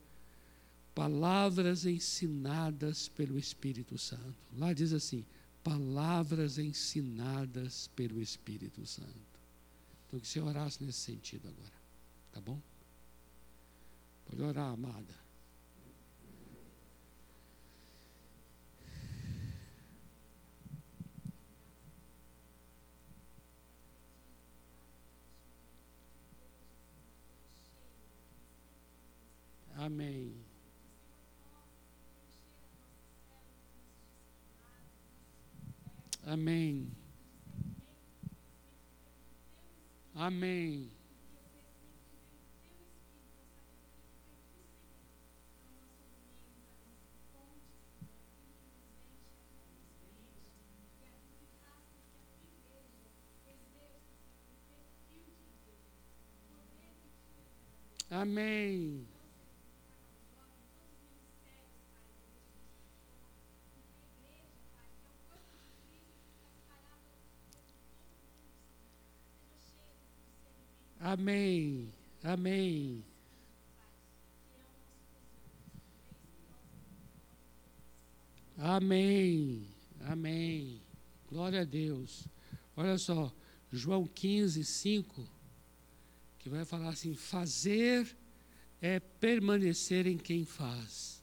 palavras ensinadas pelo Espírito Santo. Lá diz assim: palavras ensinadas pelo Espírito Santo. Então, que você orasse nesse sentido agora, tá bom? Pode orar, amada. Amém. Amém. Amém. Amém. Amém. Amém. Amém. Amém. Glória a Deus. Olha só, João 15, 5, que vai falar assim: fazer é permanecer em quem faz.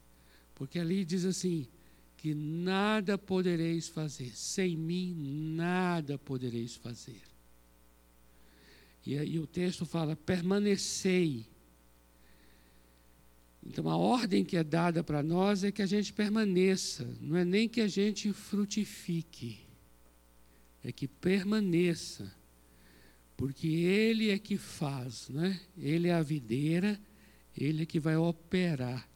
Porque ali diz assim: que nada podereis fazer, sem mim nada podereis fazer. E aí o texto fala: permanecei. Então a ordem que é dada para nós é que a gente permaneça, não é nem que a gente frutifique, é que permaneça, porque Ele é que faz, né? Ele é a videira, Ele é que vai operar.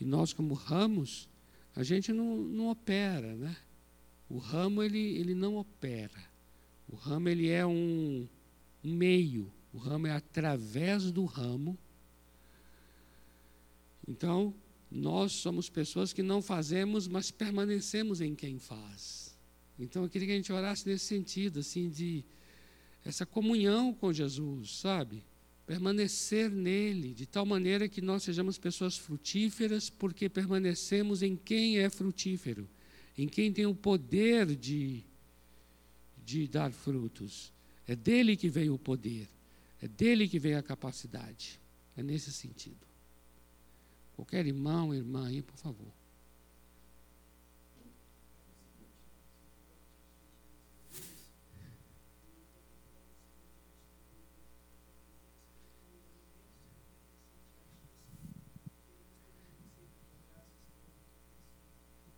E nós, como ramos, a gente não, não opera, né? O ramo ele, ele não opera. O ramo ele é um, meio. O ramo é através do ramo. Então, nós somos pessoas que não fazemos, mas permanecemos em quem faz. Então, eu queria que a gente orasse nesse sentido, assim, de essa comunhão com Jesus, sabe? Permanecer nele, de tal maneira que nós sejamos pessoas frutíferas, porque permanecemos em quem é frutífero, em quem tem o poder de, de dar frutos. É dele que veio o poder, é dele que veio a capacidade. É nesse sentido. Qualquer irmão, irmã aí, por favor.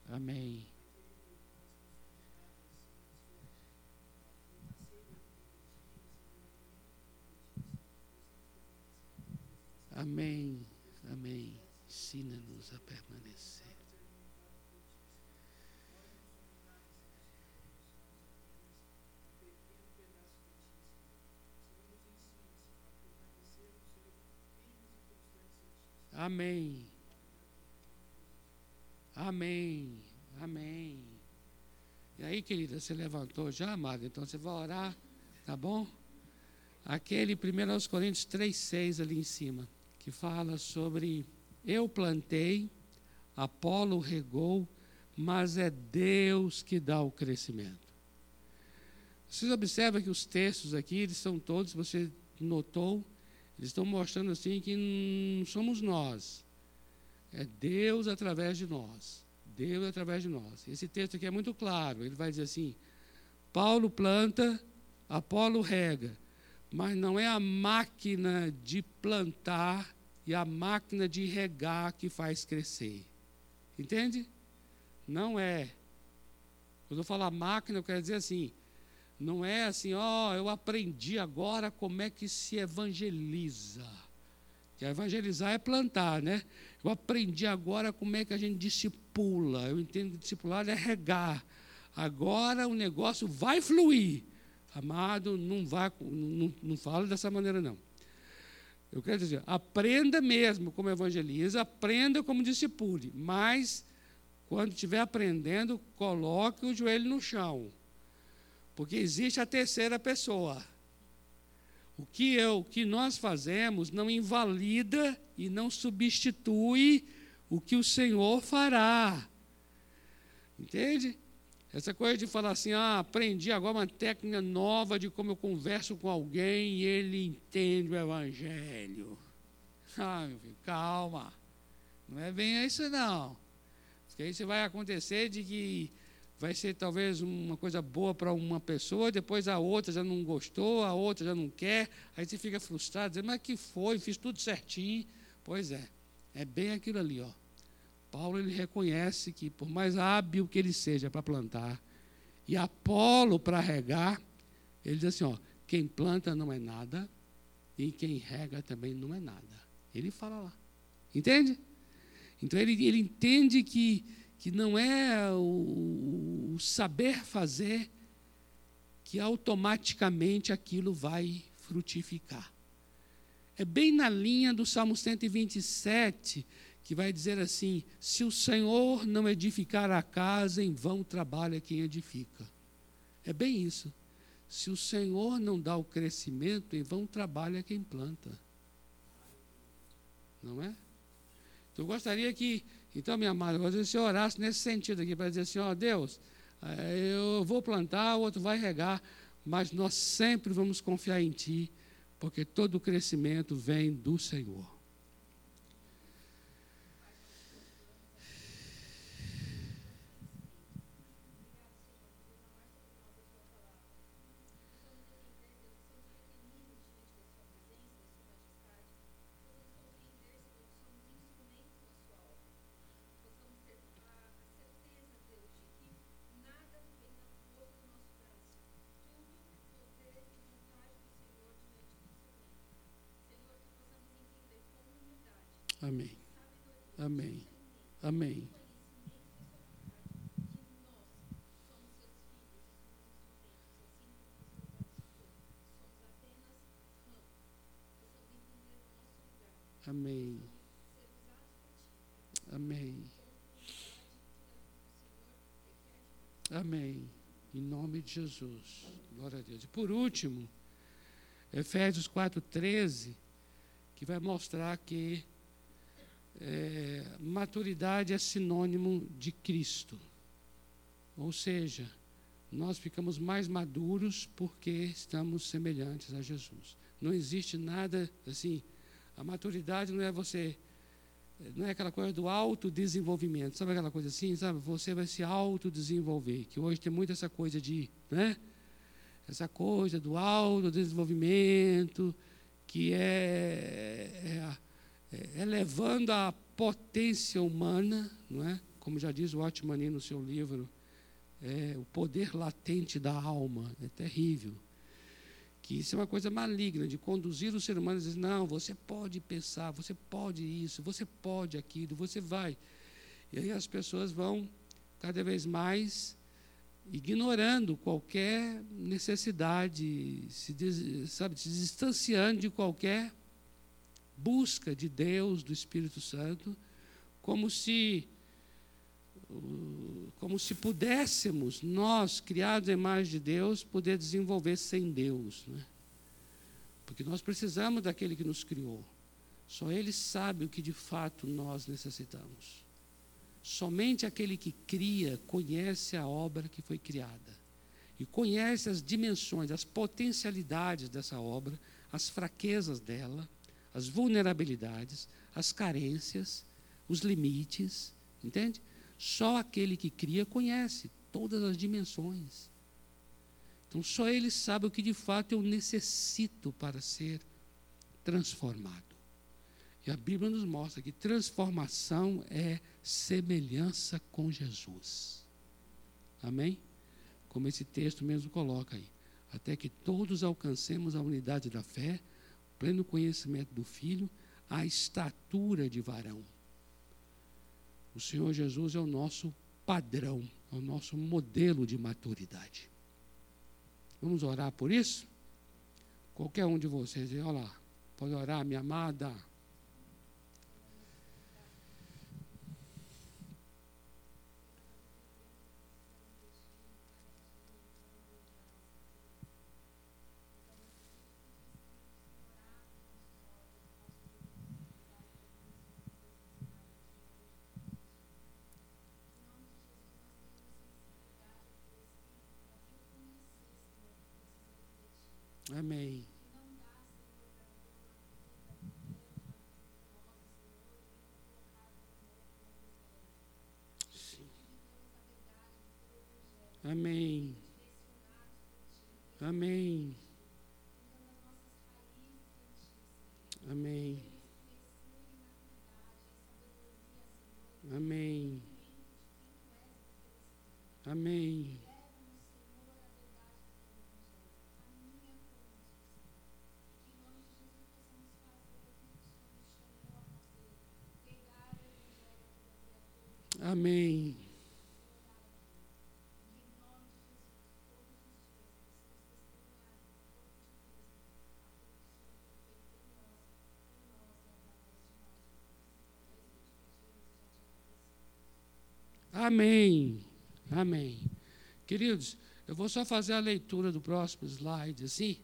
Amém. Amém, amém. Ensina-nos a permanecer. Amém. Amém. Amém. E aí, querida, você levantou já, amada? Então você vai orar, tá bom? Aquele 1 Coríntios 3,6 ali em cima que fala sobre eu plantei, Apolo regou, mas é Deus que dá o crescimento. Vocês observam que os textos aqui, eles são todos, você notou, eles estão mostrando assim que não somos nós. É Deus através de nós. Deus através de nós. Esse texto aqui é muito claro. Ele vai dizer assim: Paulo planta, Apolo rega, mas não é a máquina de plantar e a máquina de regar que faz crescer. Entende? Não é. Quando eu falo máquina, eu quero dizer assim, não é assim, ó, oh, eu aprendi agora como é que se evangeliza. Que evangelizar é plantar, né? Eu aprendi agora como é que a gente discipula. Eu entendo que discipular é regar. Agora o negócio vai fluir. Amado, não, vai, não, não fala dessa maneira, não. Eu quero dizer, aprenda mesmo como evangeliza, aprenda como discipule, mas quando estiver aprendendo, coloque o joelho no chão. Porque existe a terceira pessoa. O que, eu, o que nós fazemos não invalida e não substitui o que o Senhor fará. Entende? Essa coisa de falar assim, ah, aprendi agora uma técnica nova de como eu converso com alguém e ele entende o Evangelho. Ah, meu filho, calma. Não é bem isso não. Porque isso vai acontecer de que vai ser talvez uma coisa boa para uma pessoa, depois a outra já não gostou, a outra já não quer, aí você fica frustrado, dizendo, mas que foi, fiz tudo certinho. Pois é, é bem aquilo ali, ó. Paulo ele reconhece que por mais hábil que ele seja para plantar, e Apolo para regar, ele diz assim, ó, quem planta não é nada, e quem rega também não é nada. Ele fala lá. Entende? Então ele, ele entende que que não é o, o saber fazer que automaticamente aquilo vai frutificar. É bem na linha do Salmo 127, que vai dizer assim: se o Senhor não edificar a casa, em vão trabalha quem edifica. É bem isso. Se o Senhor não dá o crescimento, em vão trabalha quem planta. Não é? Então eu gostaria que então, minha amada, que você orasse nesse sentido aqui, para dizer assim, ó Deus, eh, eu vou plantar, o outro vai regar, mas nós sempre vamos confiar em Ti, porque todo o crescimento vem do Senhor. Amém. Amém. Amém. Amém. Amém. Amém. Em nome de Jesus. Glória a Deus. E por último, Efésios 4,13, que vai mostrar que é, maturidade é sinônimo de Cristo. Ou seja, nós ficamos mais maduros porque estamos semelhantes a Jesus. Não existe nada assim. A maturidade não é você, não é aquela coisa do autodesenvolvimento. Sabe aquela coisa assim? Sabe? Você vai se autodesenvolver. Que hoje tem muito essa coisa de, né? Essa coisa do autodesenvolvimento, que é, é é, elevando a potência humana, não é? como já diz o Atmani no seu livro, é, o poder latente da alma, é terrível. Que isso é uma coisa maligna, de conduzir o ser humano a dizer, não, você pode pensar, você pode isso, você pode aquilo, você vai. E aí as pessoas vão cada vez mais ignorando qualquer necessidade, se, sabe, se distanciando de qualquer busca de Deus, do Espírito Santo, como se como se pudéssemos nós, criados à imagem de Deus, poder desenvolver sem Deus, né? Porque nós precisamos daquele que nos criou. Só ele sabe o que de fato nós necessitamos. Somente aquele que cria conhece a obra que foi criada e conhece as dimensões, as potencialidades dessa obra, as fraquezas dela as vulnerabilidades, as carências, os limites, entende? Só aquele que cria conhece todas as dimensões. Então, só ele sabe o que de fato eu necessito para ser transformado. E a Bíblia nos mostra que transformação é semelhança com Jesus. Amém? Como esse texto mesmo coloca aí. Até que todos alcancemos a unidade da fé pleno conhecimento do Filho, a estatura de varão. O Senhor Jesus é o nosso padrão, é o nosso modelo de maturidade. Vamos orar por isso? Qualquer um de vocês, olha lá, pode orar, minha amada. Amém. Amém. Amém. Amém. Amém. Amém. Amém. Amém. Amém. Queridos, eu vou só fazer a leitura do próximo slide, assim,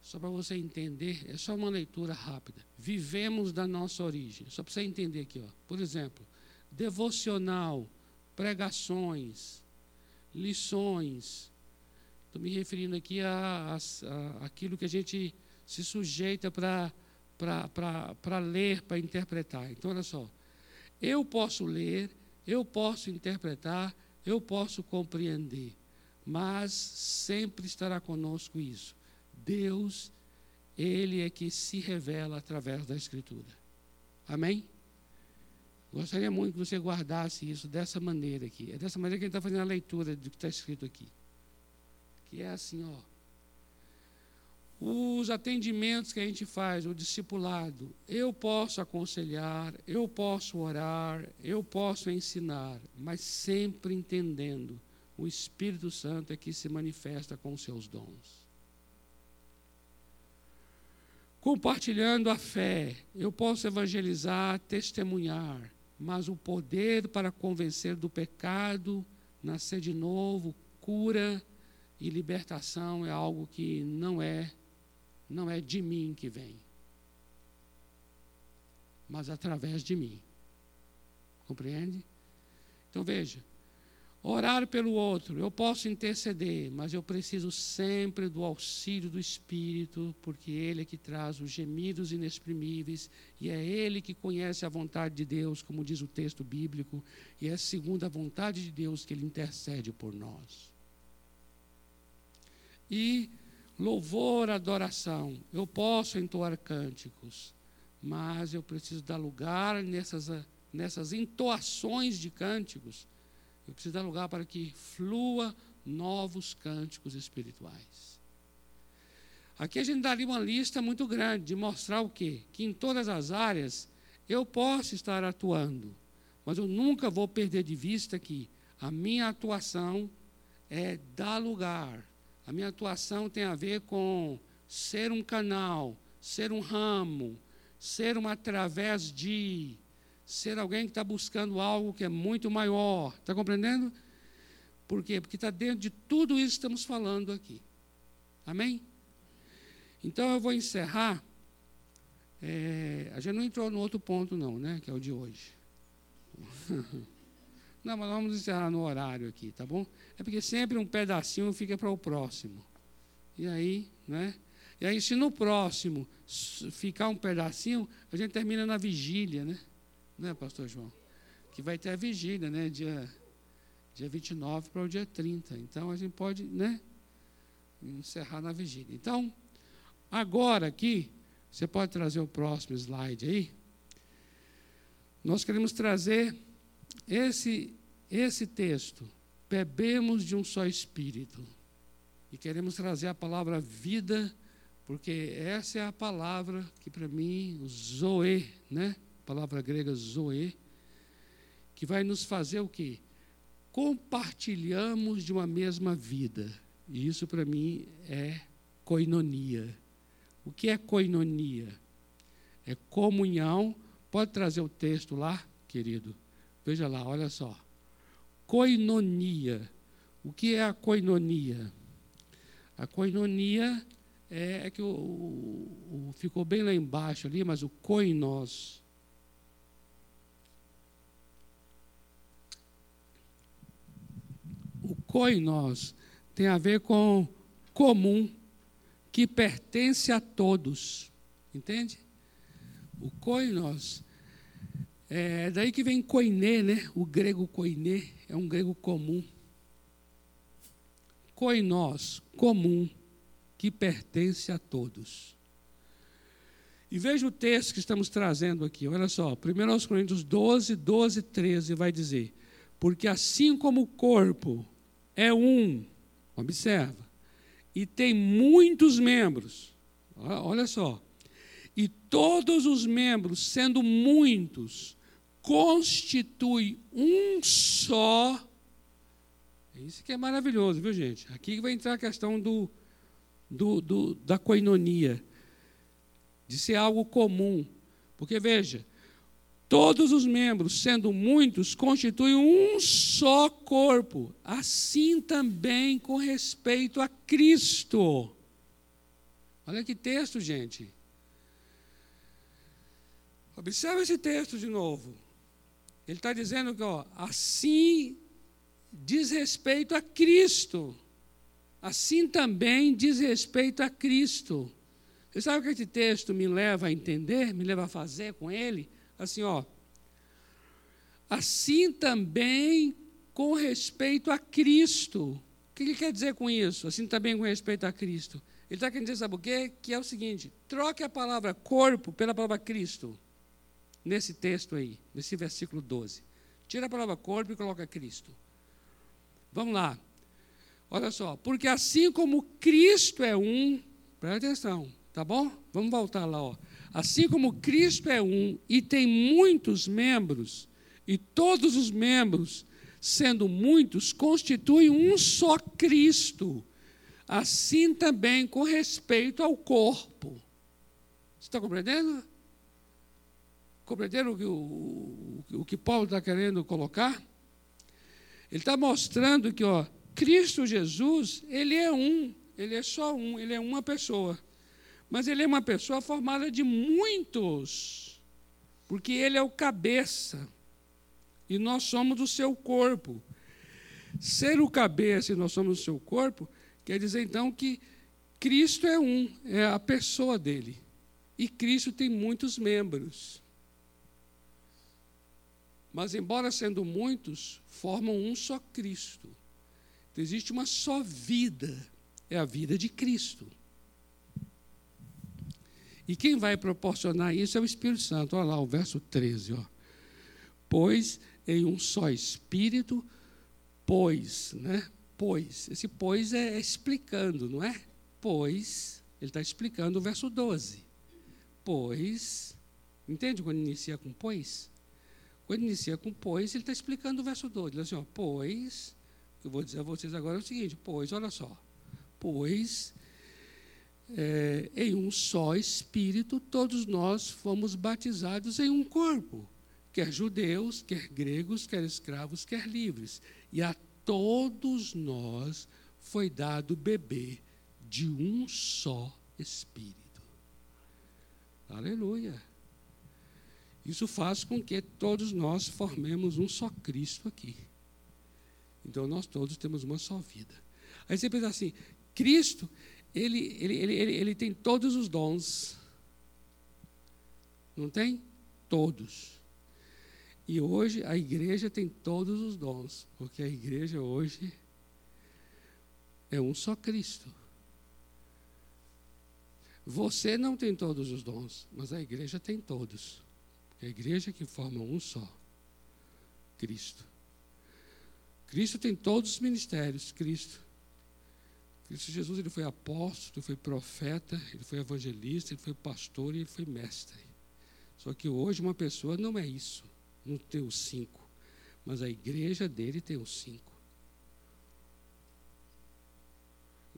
só para você entender. É só uma leitura rápida. Vivemos da nossa origem. Só para você entender aqui, ó. Por exemplo, devocional, pregações, lições. Estou me referindo aqui a, a, a, aquilo que a gente se sujeita para ler, para interpretar. Então, olha só. Eu posso ler eu posso interpretar, eu posso compreender, mas sempre estará conosco isso. Deus, Ele é que se revela através da Escritura. Amém? Gostaria muito que você guardasse isso dessa maneira aqui. É dessa maneira que a gente está fazendo a leitura do que está escrito aqui. Que é assim, ó os atendimentos que a gente faz, o discipulado, eu posso aconselhar, eu posso orar, eu posso ensinar, mas sempre entendendo o Espírito Santo é que se manifesta com os seus dons. Compartilhando a fé, eu posso evangelizar, testemunhar, mas o poder para convencer do pecado, nascer de novo, cura e libertação é algo que não é não é de mim que vem, mas através de mim. Compreende? Então veja, orar pelo outro, eu posso interceder, mas eu preciso sempre do auxílio do Espírito, porque Ele é que traz os gemidos inexprimíveis e é Ele que conhece a vontade de Deus, como diz o texto bíblico, e é segundo a vontade de Deus que Ele intercede por nós. E Louvor, adoração. Eu posso entoar cânticos, mas eu preciso dar lugar nessas, nessas entoações de cânticos. Eu preciso dar lugar para que flua novos cânticos espirituais. Aqui a gente daria uma lista muito grande de mostrar o quê? Que em todas as áreas eu posso estar atuando, mas eu nunca vou perder de vista que a minha atuação é dar lugar a minha atuação tem a ver com ser um canal, ser um ramo, ser uma através de, ser alguém que está buscando algo que é muito maior. Está compreendendo? Por quê? Porque está dentro de tudo isso que estamos falando aqui. Amém? Então eu vou encerrar. É, a gente não entrou no outro ponto, não, né? Que é o de hoje. Não, mas vamos encerrar no horário aqui, tá bom? É porque sempre um pedacinho fica para o próximo. E aí, né? E aí, se no próximo ficar um pedacinho, a gente termina na vigília, né? Né, pastor João? Que vai ter a vigília, né? Dia, dia 29 para o dia 30. Então a gente pode, né? Encerrar na vigília. Então, agora aqui, você pode trazer o próximo slide aí. Nós queremos trazer esse, esse texto, bebemos de um só espírito. E queremos trazer a palavra vida, porque essa é a palavra que para mim, zoe, né? Palavra grega zoe, que vai nos fazer o quê? Compartilhamos de uma mesma vida. E isso para mim é coinonia. O que é coinonia? É comunhão. Pode trazer o texto lá, querido? Veja lá, olha só. Coinonia. O que é a coinonia? A coinonia é, é que o, o, o, ficou bem lá embaixo ali, mas o koinos. O koinos tem a ver com comum, que pertence a todos. Entende? O koinos é daí que vem koiné, né? O grego koiné é um grego comum. Koinós, comum, que pertence a todos. E veja o texto que estamos trazendo aqui, olha só, 1 Coríntios 12, 12, 13 vai dizer: Porque assim como o corpo é um, observa, e tem muitos membros, olha só, e todos os membros, sendo muitos, constitui um só. Isso que é maravilhoso, viu, gente? Aqui vai entrar a questão do, do, do, da coinonia, de ser algo comum. Porque, veja, todos os membros, sendo muitos, constituem um só corpo. Assim também com respeito a Cristo. Olha que texto, gente. Observe esse texto de novo. Ele está dizendo que, ó, assim diz respeito a Cristo. Assim também diz respeito a Cristo. Você sabe o que esse texto me leva a entender, me leva a fazer com ele? Assim, ó. Assim também com respeito a Cristo. O que ele quer dizer com isso? Assim também com respeito a Cristo. Ele está querendo dizer, sabe o quê? Que é o seguinte: troque a palavra corpo pela palavra Cristo nesse texto aí, nesse versículo 12. Tira a palavra corpo e coloca Cristo. Vamos lá. Olha só, porque assim como Cristo é um, presta atenção, tá bom? Vamos voltar lá, ó. Assim como Cristo é um e tem muitos membros, e todos os membros, sendo muitos, constituem um só Cristo, assim também com respeito ao corpo. Você está compreendendo? Compreenderam o que, o, o que Paulo está querendo colocar? Ele está mostrando que ó, Cristo Jesus, ele é um, ele é só um, ele é uma pessoa. Mas ele é uma pessoa formada de muitos, porque ele é o cabeça, e nós somos o seu corpo. Ser o cabeça e nós somos o seu corpo, quer dizer então que Cristo é um, é a pessoa dele. E Cristo tem muitos membros. Mas, embora sendo muitos, formam um só Cristo. Então, existe uma só vida, é a vida de Cristo. E quem vai proporcionar isso é o Espírito Santo. Olha lá o verso 13. Ó. Pois em um só Espírito, pois, né? Pois. Esse pois é explicando, não é? Pois, ele está explicando o verso 12. Pois, entende quando inicia com pois? Quando inicia com pois, ele está explicando o verso 2. Ele assim, ó, pois, eu vou dizer a vocês agora o seguinte, pois, olha só, pois é, em um só Espírito todos nós fomos batizados em um corpo, quer judeus, quer gregos, quer escravos, quer livres, e a todos nós foi dado beber de um só Espírito. Aleluia. Isso faz com que todos nós formemos um só Cristo aqui. Então nós todos temos uma só vida. Aí você pensa assim: Cristo, ele, ele, ele, ele, ele tem todos os dons. Não tem? Todos. E hoje a igreja tem todos os dons, porque a igreja hoje é um só Cristo. Você não tem todos os dons, mas a igreja tem todos. É a igreja que forma um só, Cristo. Cristo tem todos os ministérios, Cristo. Cristo Jesus ele foi apóstolo, ele foi profeta, ele foi evangelista, ele foi pastor e ele foi mestre. Só que hoje uma pessoa não é isso, não tem os cinco, mas a igreja dele tem os cinco.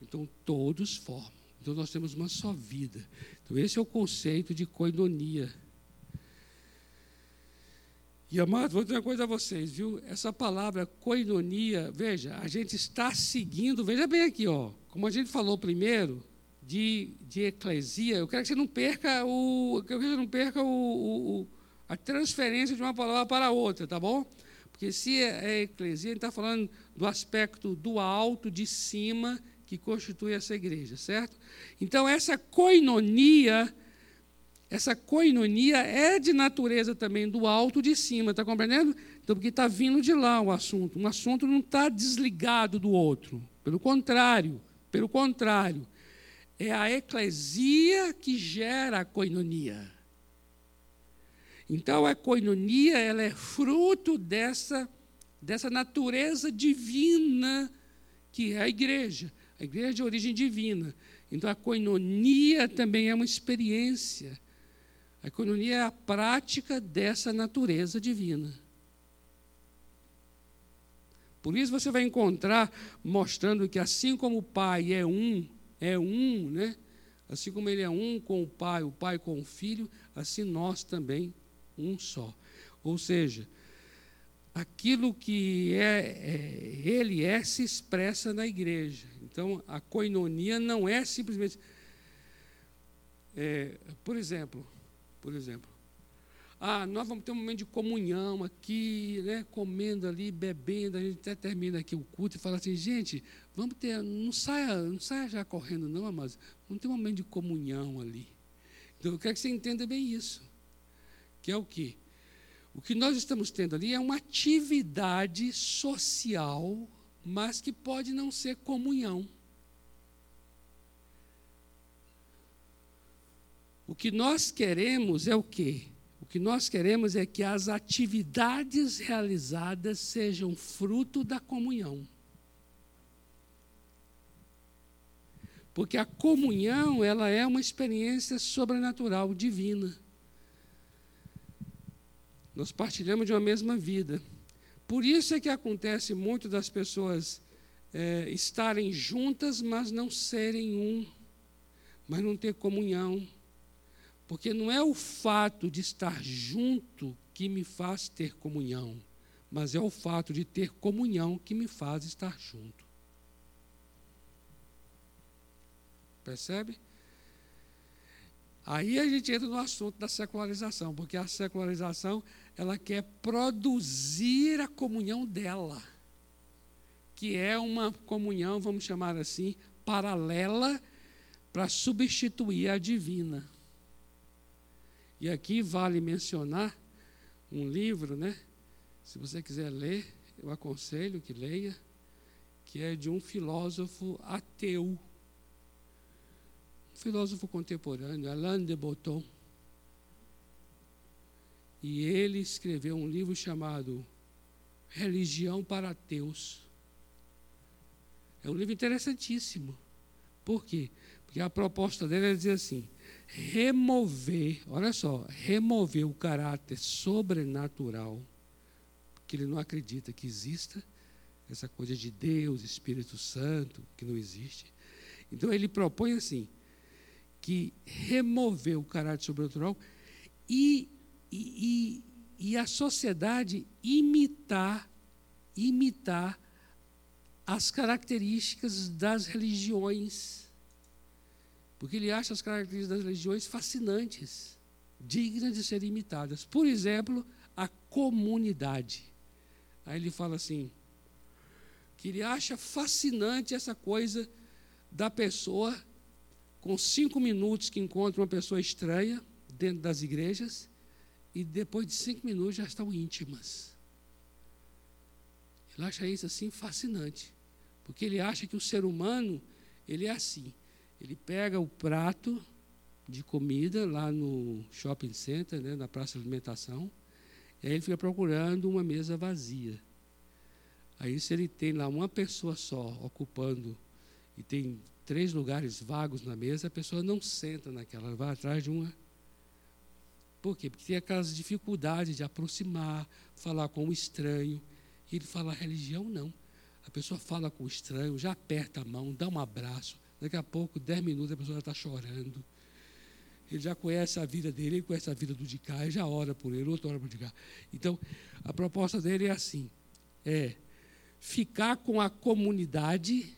Então todos formam. Então nós temos uma só vida. Então esse é o conceito de coinonia. E amado, vou dizer uma coisa a vocês, viu? Essa palavra coinonia, veja, a gente está seguindo, veja bem aqui, ó, como a gente falou primeiro, de, de eclesia, eu quero que você não perca o. Eu quero que você não perca o, o, a transferência de uma palavra para outra, tá bom? Porque se é, é eclesia, a gente está falando do aspecto do alto, de cima, que constitui essa igreja, certo? Então, essa coinonia, essa coinonia é de natureza também do alto de cima, está compreendendo? Então, porque está vindo de lá o assunto. Um assunto não está desligado do outro. Pelo contrário, pelo contrário, é a eclesia que gera a coinonia. Então, a coinonia ela é fruto dessa, dessa natureza divina que é a igreja. A igreja é de origem divina. Então, a coinonia também é uma experiência. A coinonia é a prática dessa natureza divina. Por isso você vai encontrar mostrando que assim como o Pai é um, é um, né? Assim como ele é um com o Pai, o Pai com o Filho, assim nós também um só. Ou seja, aquilo que é, é, ele é se expressa na igreja. Então, a coinonia não é simplesmente. É, por exemplo, por exemplo, ah, nós vamos ter um momento de comunhão aqui, né, comendo ali, bebendo, a gente até termina aqui o culto e fala assim, gente, vamos ter, não saia, não saia já correndo não, mas vamos ter um momento de comunhão ali. Então, eu quero que você entenda bem isso que é o quê? O que nós estamos tendo ali é uma atividade social, mas que pode não ser comunhão. O que nós queremos é o quê? O que nós queremos é que as atividades realizadas sejam fruto da comunhão. Porque a comunhão, ela é uma experiência sobrenatural, divina. Nós partilhamos de uma mesma vida. Por isso é que acontece muito das pessoas é, estarem juntas, mas não serem um, mas não ter comunhão. Porque não é o fato de estar junto que me faz ter comunhão, mas é o fato de ter comunhão que me faz estar junto. Percebe? Aí a gente entra no assunto da secularização, porque a secularização ela quer produzir a comunhão dela, que é uma comunhão, vamos chamar assim, paralela para substituir a divina. E aqui vale mencionar um livro, né? Se você quiser ler, eu aconselho que leia, que é de um filósofo ateu, um filósofo contemporâneo, Alain de Botton. E ele escreveu um livro chamado Religião para Ateus. É um livro interessantíssimo. Por quê? Porque a proposta dele é dizer assim: remover, olha só, remover o caráter sobrenatural, que ele não acredita que exista, essa coisa de Deus, Espírito Santo, que não existe. Então ele propõe assim: que remover o caráter sobrenatural e e, e, a sociedade imitar, imitar as características das religiões. Porque ele acha as características das religiões fascinantes, dignas de serem imitadas. Por exemplo, a comunidade. Aí ele fala assim: que ele acha fascinante essa coisa da pessoa, com cinco minutos que encontra uma pessoa estranha dentro das igrejas, e depois de cinco minutos já estão íntimas. Ele acha isso assim fascinante, porque ele acha que o ser humano ele é assim. Ele pega o prato de comida lá no shopping center, né, na praça de alimentação, e aí ele fica procurando uma mesa vazia. Aí se ele tem lá uma pessoa só ocupando e tem três lugares vagos na mesa, a pessoa não senta naquela, ela vai atrás de uma por quê? Porque tem aquelas dificuldades de aproximar, falar com o estranho. Ele fala, religião não. A pessoa fala com o estranho, já aperta a mão, dá um abraço. Daqui a pouco, dez minutos, a pessoa está chorando. Ele já conhece a vida dele, ele conhece a vida do de cá, ele já ora por ele, outro ora por de cá. Então, a proposta dele é assim: é ficar com a comunidade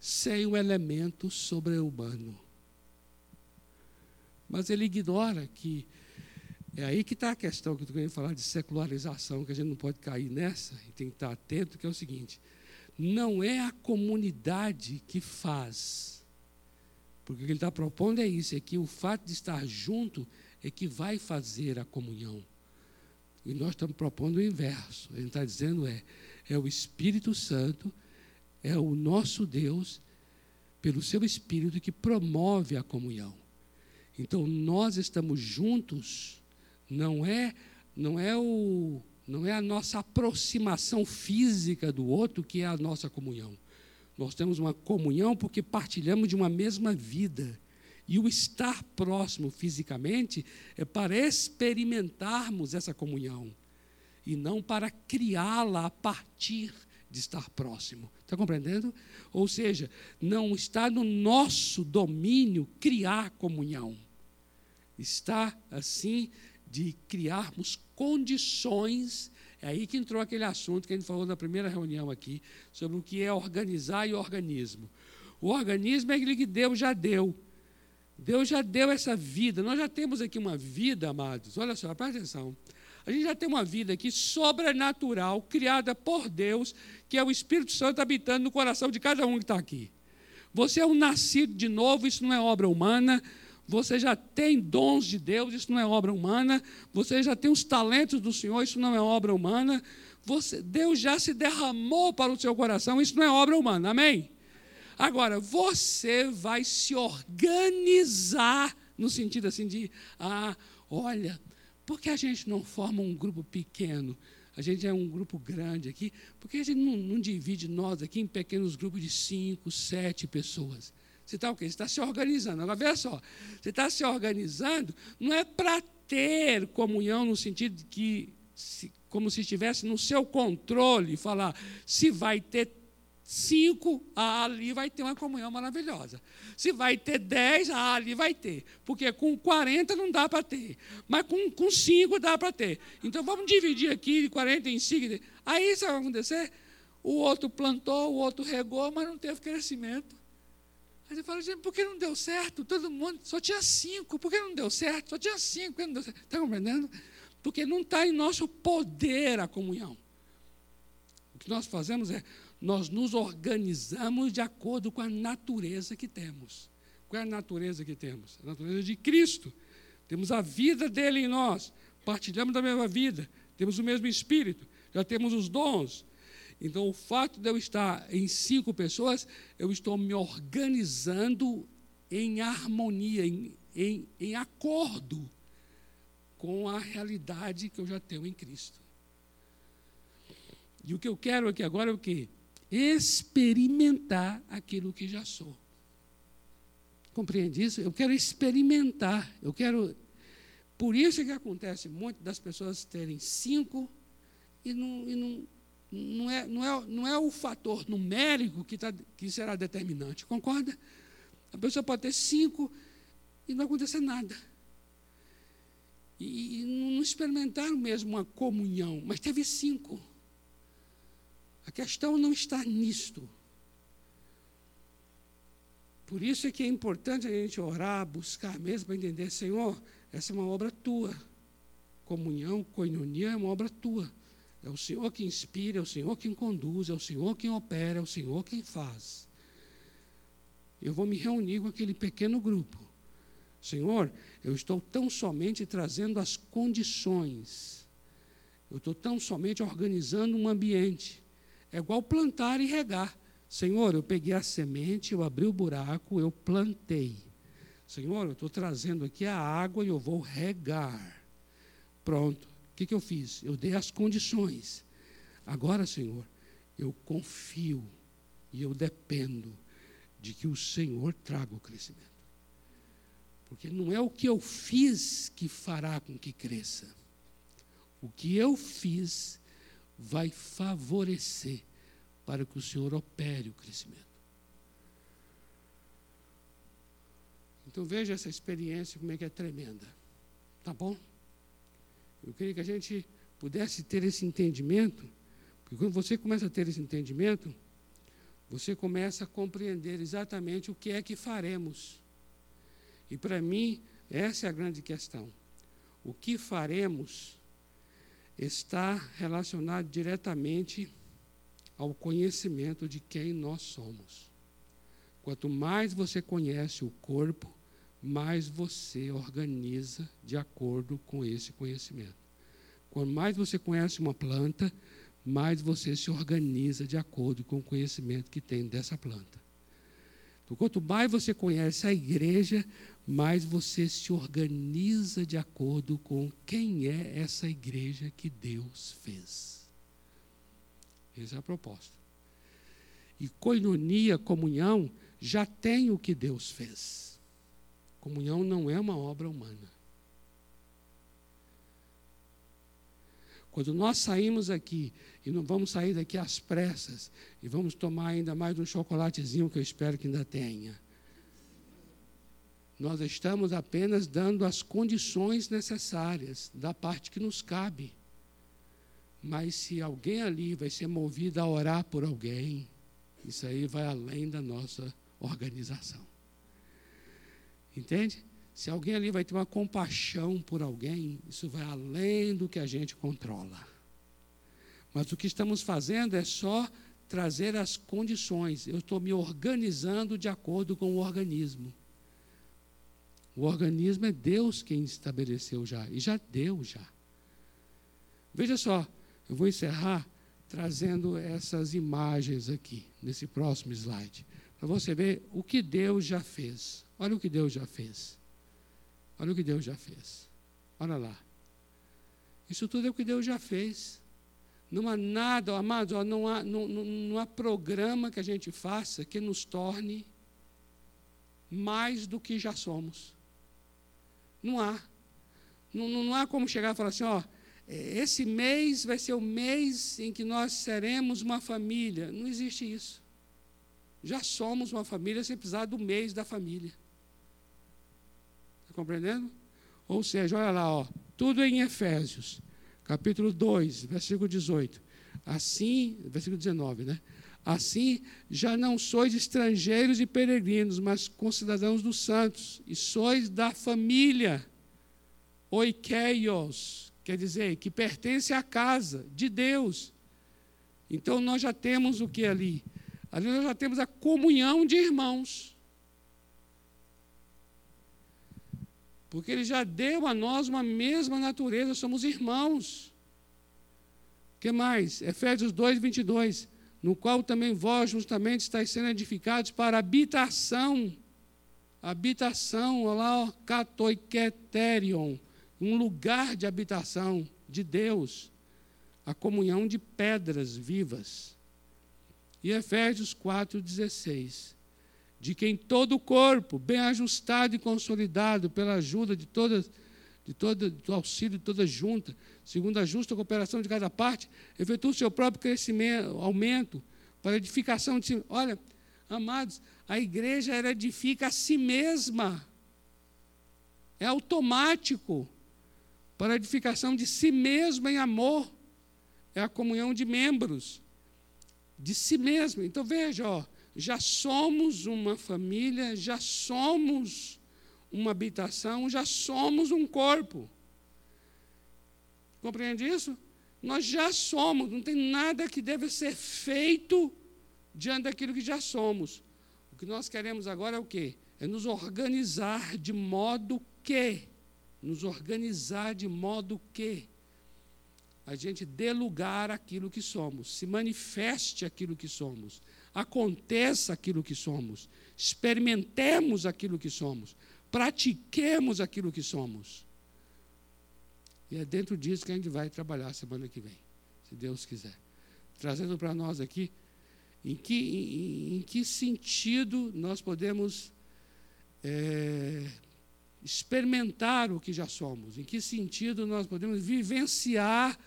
sem o elemento sobre-humano. Mas ele ignora que é aí que está a questão que eu estou querendo falar de secularização, que a gente não pode cair nessa e tem que estar atento, que é o seguinte: não é a comunidade que faz. Porque o que ele está propondo é isso: é que o fato de estar junto é que vai fazer a comunhão. E nós estamos propondo o inverso. Ele está dizendo é, é o Espírito Santo, é o nosso Deus, pelo seu Espírito, que promove a comunhão. Então nós estamos juntos, não é, não é o, não é a nossa aproximação física do outro que é a nossa comunhão. Nós temos uma comunhão porque partilhamos de uma mesma vida. E o estar próximo fisicamente é para experimentarmos essa comunhão e não para criá-la a partir de estar próximo. Está compreendendo? Ou seja, não está no nosso domínio criar comunhão. Está, assim, de criarmos condições. É aí que entrou aquele assunto que a gente falou na primeira reunião aqui, sobre o que é organizar e organismo. O organismo é aquele que Deus já deu. Deus já deu essa vida. Nós já temos aqui uma vida, amados. Olha só, presta atenção. A gente já tem uma vida aqui sobrenatural, criada por Deus, que é o Espírito Santo habitando no coração de cada um que está aqui. Você é um nascido de novo, isso não é obra humana. Você já tem dons de Deus, isso não é obra humana. Você já tem os talentos do Senhor, isso não é obra humana. Você, Deus já se derramou para o seu coração, isso não é obra humana. Amém? Agora, você vai se organizar no sentido assim de, ah, olha, por que a gente não forma um grupo pequeno? A gente é um grupo grande aqui, porque a gente não, não divide nós aqui em pequenos grupos de cinco, sete pessoas. Você está o quê? Você está se organizando. Agora, veja só, você está se organizando, não é para ter comunhão no sentido de que, se, como se estivesse no seu controle, falar se vai ter cinco, ali vai ter uma comunhão maravilhosa. Se vai ter dez, ali vai ter. Porque com 40 não dá para ter. Mas com, com cinco dá para ter. Então vamos dividir aqui de 40 em 5. Aí isso vai acontecer. O outro plantou, o outro regou, mas não teve crescimento. Aí você fala, gente, por que não deu certo? Todo mundo, só tinha cinco, por que não deu certo? Só tinha cinco? Está compreendendo? Porque não está em nosso poder a comunhão. O que nós fazemos é nós nos organizamos de acordo com a natureza que temos. Qual é a natureza que temos? A natureza de Cristo. Temos a vida dele em nós, partilhamos da mesma vida, temos o mesmo espírito, já temos os dons. Então, o fato de eu estar em cinco pessoas, eu estou me organizando em harmonia, em, em, em acordo com a realidade que eu já tenho em Cristo. E o que eu quero aqui agora é o quê? experimentar aquilo que já sou. Compreende isso? Eu quero experimentar, eu quero. Por isso é que acontece muito das pessoas terem cinco e não, e não, não, é, não, é, não é o fator numérico que, tá, que será determinante, concorda? A pessoa pode ter cinco e não acontecer nada. E, e não experimentaram mesmo uma comunhão, mas teve cinco. A questão não está nisto. Por isso é que é importante a gente orar, buscar mesmo para entender, Senhor, essa é uma obra tua. Comunhão, coinonia é uma obra tua. É o Senhor que inspira, é o Senhor quem conduz, é o Senhor quem opera, é o Senhor quem faz. Eu vou me reunir com aquele pequeno grupo. Senhor, eu estou tão somente trazendo as condições. Eu estou tão somente organizando um ambiente. É igual plantar e regar. Senhor, eu peguei a semente, eu abri o buraco, eu plantei. Senhor, eu estou trazendo aqui a água e eu vou regar. Pronto. Que, que eu fiz? Eu dei as condições. Agora, Senhor, eu confio e eu dependo de que o Senhor traga o crescimento. Porque não é o que eu fiz que fará com que cresça. O que eu fiz vai favorecer para que o Senhor opere o crescimento. Então veja essa experiência, como é que é tremenda. Tá bom? Eu queria que a gente pudesse ter esse entendimento, porque quando você começa a ter esse entendimento, você começa a compreender exatamente o que é que faremos. E para mim, essa é a grande questão. O que faremos está relacionado diretamente ao conhecimento de quem nós somos. Quanto mais você conhece o corpo, mais você organiza de acordo com esse conhecimento. Quanto mais você conhece uma planta, mais você se organiza de acordo com o conhecimento que tem dessa planta. Então, quanto mais você conhece a igreja, mais você se organiza de acordo com quem é essa igreja que Deus fez. Essa é a proposta. E coinonia, comunhão, já tem o que Deus fez. Comunhão não é uma obra humana. Quando nós saímos aqui, e não vamos sair daqui às pressas, e vamos tomar ainda mais um chocolatezinho que eu espero que ainda tenha. Nós estamos apenas dando as condições necessárias da parte que nos cabe. Mas se alguém ali vai ser movido a orar por alguém, isso aí vai além da nossa organização. Entende? Se alguém ali vai ter uma compaixão por alguém, isso vai além do que a gente controla. Mas o que estamos fazendo é só trazer as condições. Eu estou me organizando de acordo com o organismo. O organismo é Deus quem estabeleceu já, e já deu já. Veja só, eu vou encerrar trazendo essas imagens aqui, nesse próximo slide, para você ver o que Deus já fez. Olha o que Deus já fez. Olha o que Deus já fez. Olha lá. Isso tudo é o que Deus já fez. Não há nada, amados, não, há, não, não, não há programa que a gente faça que nos torne mais do que já somos. Não há. Não, não, não há como chegar e falar assim, ó, esse mês vai ser o mês em que nós seremos uma família. Não existe isso. Já somos uma família sem precisar do mês da família. Está compreendendo? Ou seja, olha lá, ó, tudo em Efésios, capítulo 2, versículo 18. Assim, versículo 19, né? Assim, já não sois estrangeiros e peregrinos, mas concidadãos dos santos, e sois da família, oikeios, quer dizer, que pertence à casa de Deus. Então, nós já temos o que ali? Ali nós já temos a comunhão de irmãos. Porque ele já deu a nós uma mesma natureza, somos irmãos. O que mais? Efésios 2, 22. No qual também vós justamente estáis sendo edificados para habitação. Habitação, olha lá, ó, katoiketerion, um lugar de habitação de Deus. A comunhão de pedras vivas. E Efésios 4,16. De quem todo o corpo, bem ajustado e consolidado pela ajuda de todas, de todo, do auxílio de toda junta, segundo a justa cooperação de cada parte, efetua o seu próprio crescimento, aumento, para edificação de si. Olha, amados, a igreja ela edifica a si mesma. É automático para edificação de si mesma em amor. É a comunhão de membros de si mesmo. Então veja, ó, já somos uma família, já somos uma habitação, já somos um corpo. Compreende isso? Nós já somos, não tem nada que deve ser feito diante daquilo que já somos. O que nós queremos agora é o quê? É nos organizar de modo que, nos organizar de modo que a gente dê lugar àquilo que somos, se manifeste aquilo que somos, aconteça aquilo que somos, experimentemos aquilo que somos, pratiquemos aquilo que somos. E é dentro disso que a gente vai trabalhar semana que vem, se Deus quiser. Trazendo para nós aqui em que, em, em que sentido nós podemos é, experimentar o que já somos, em que sentido nós podemos vivenciar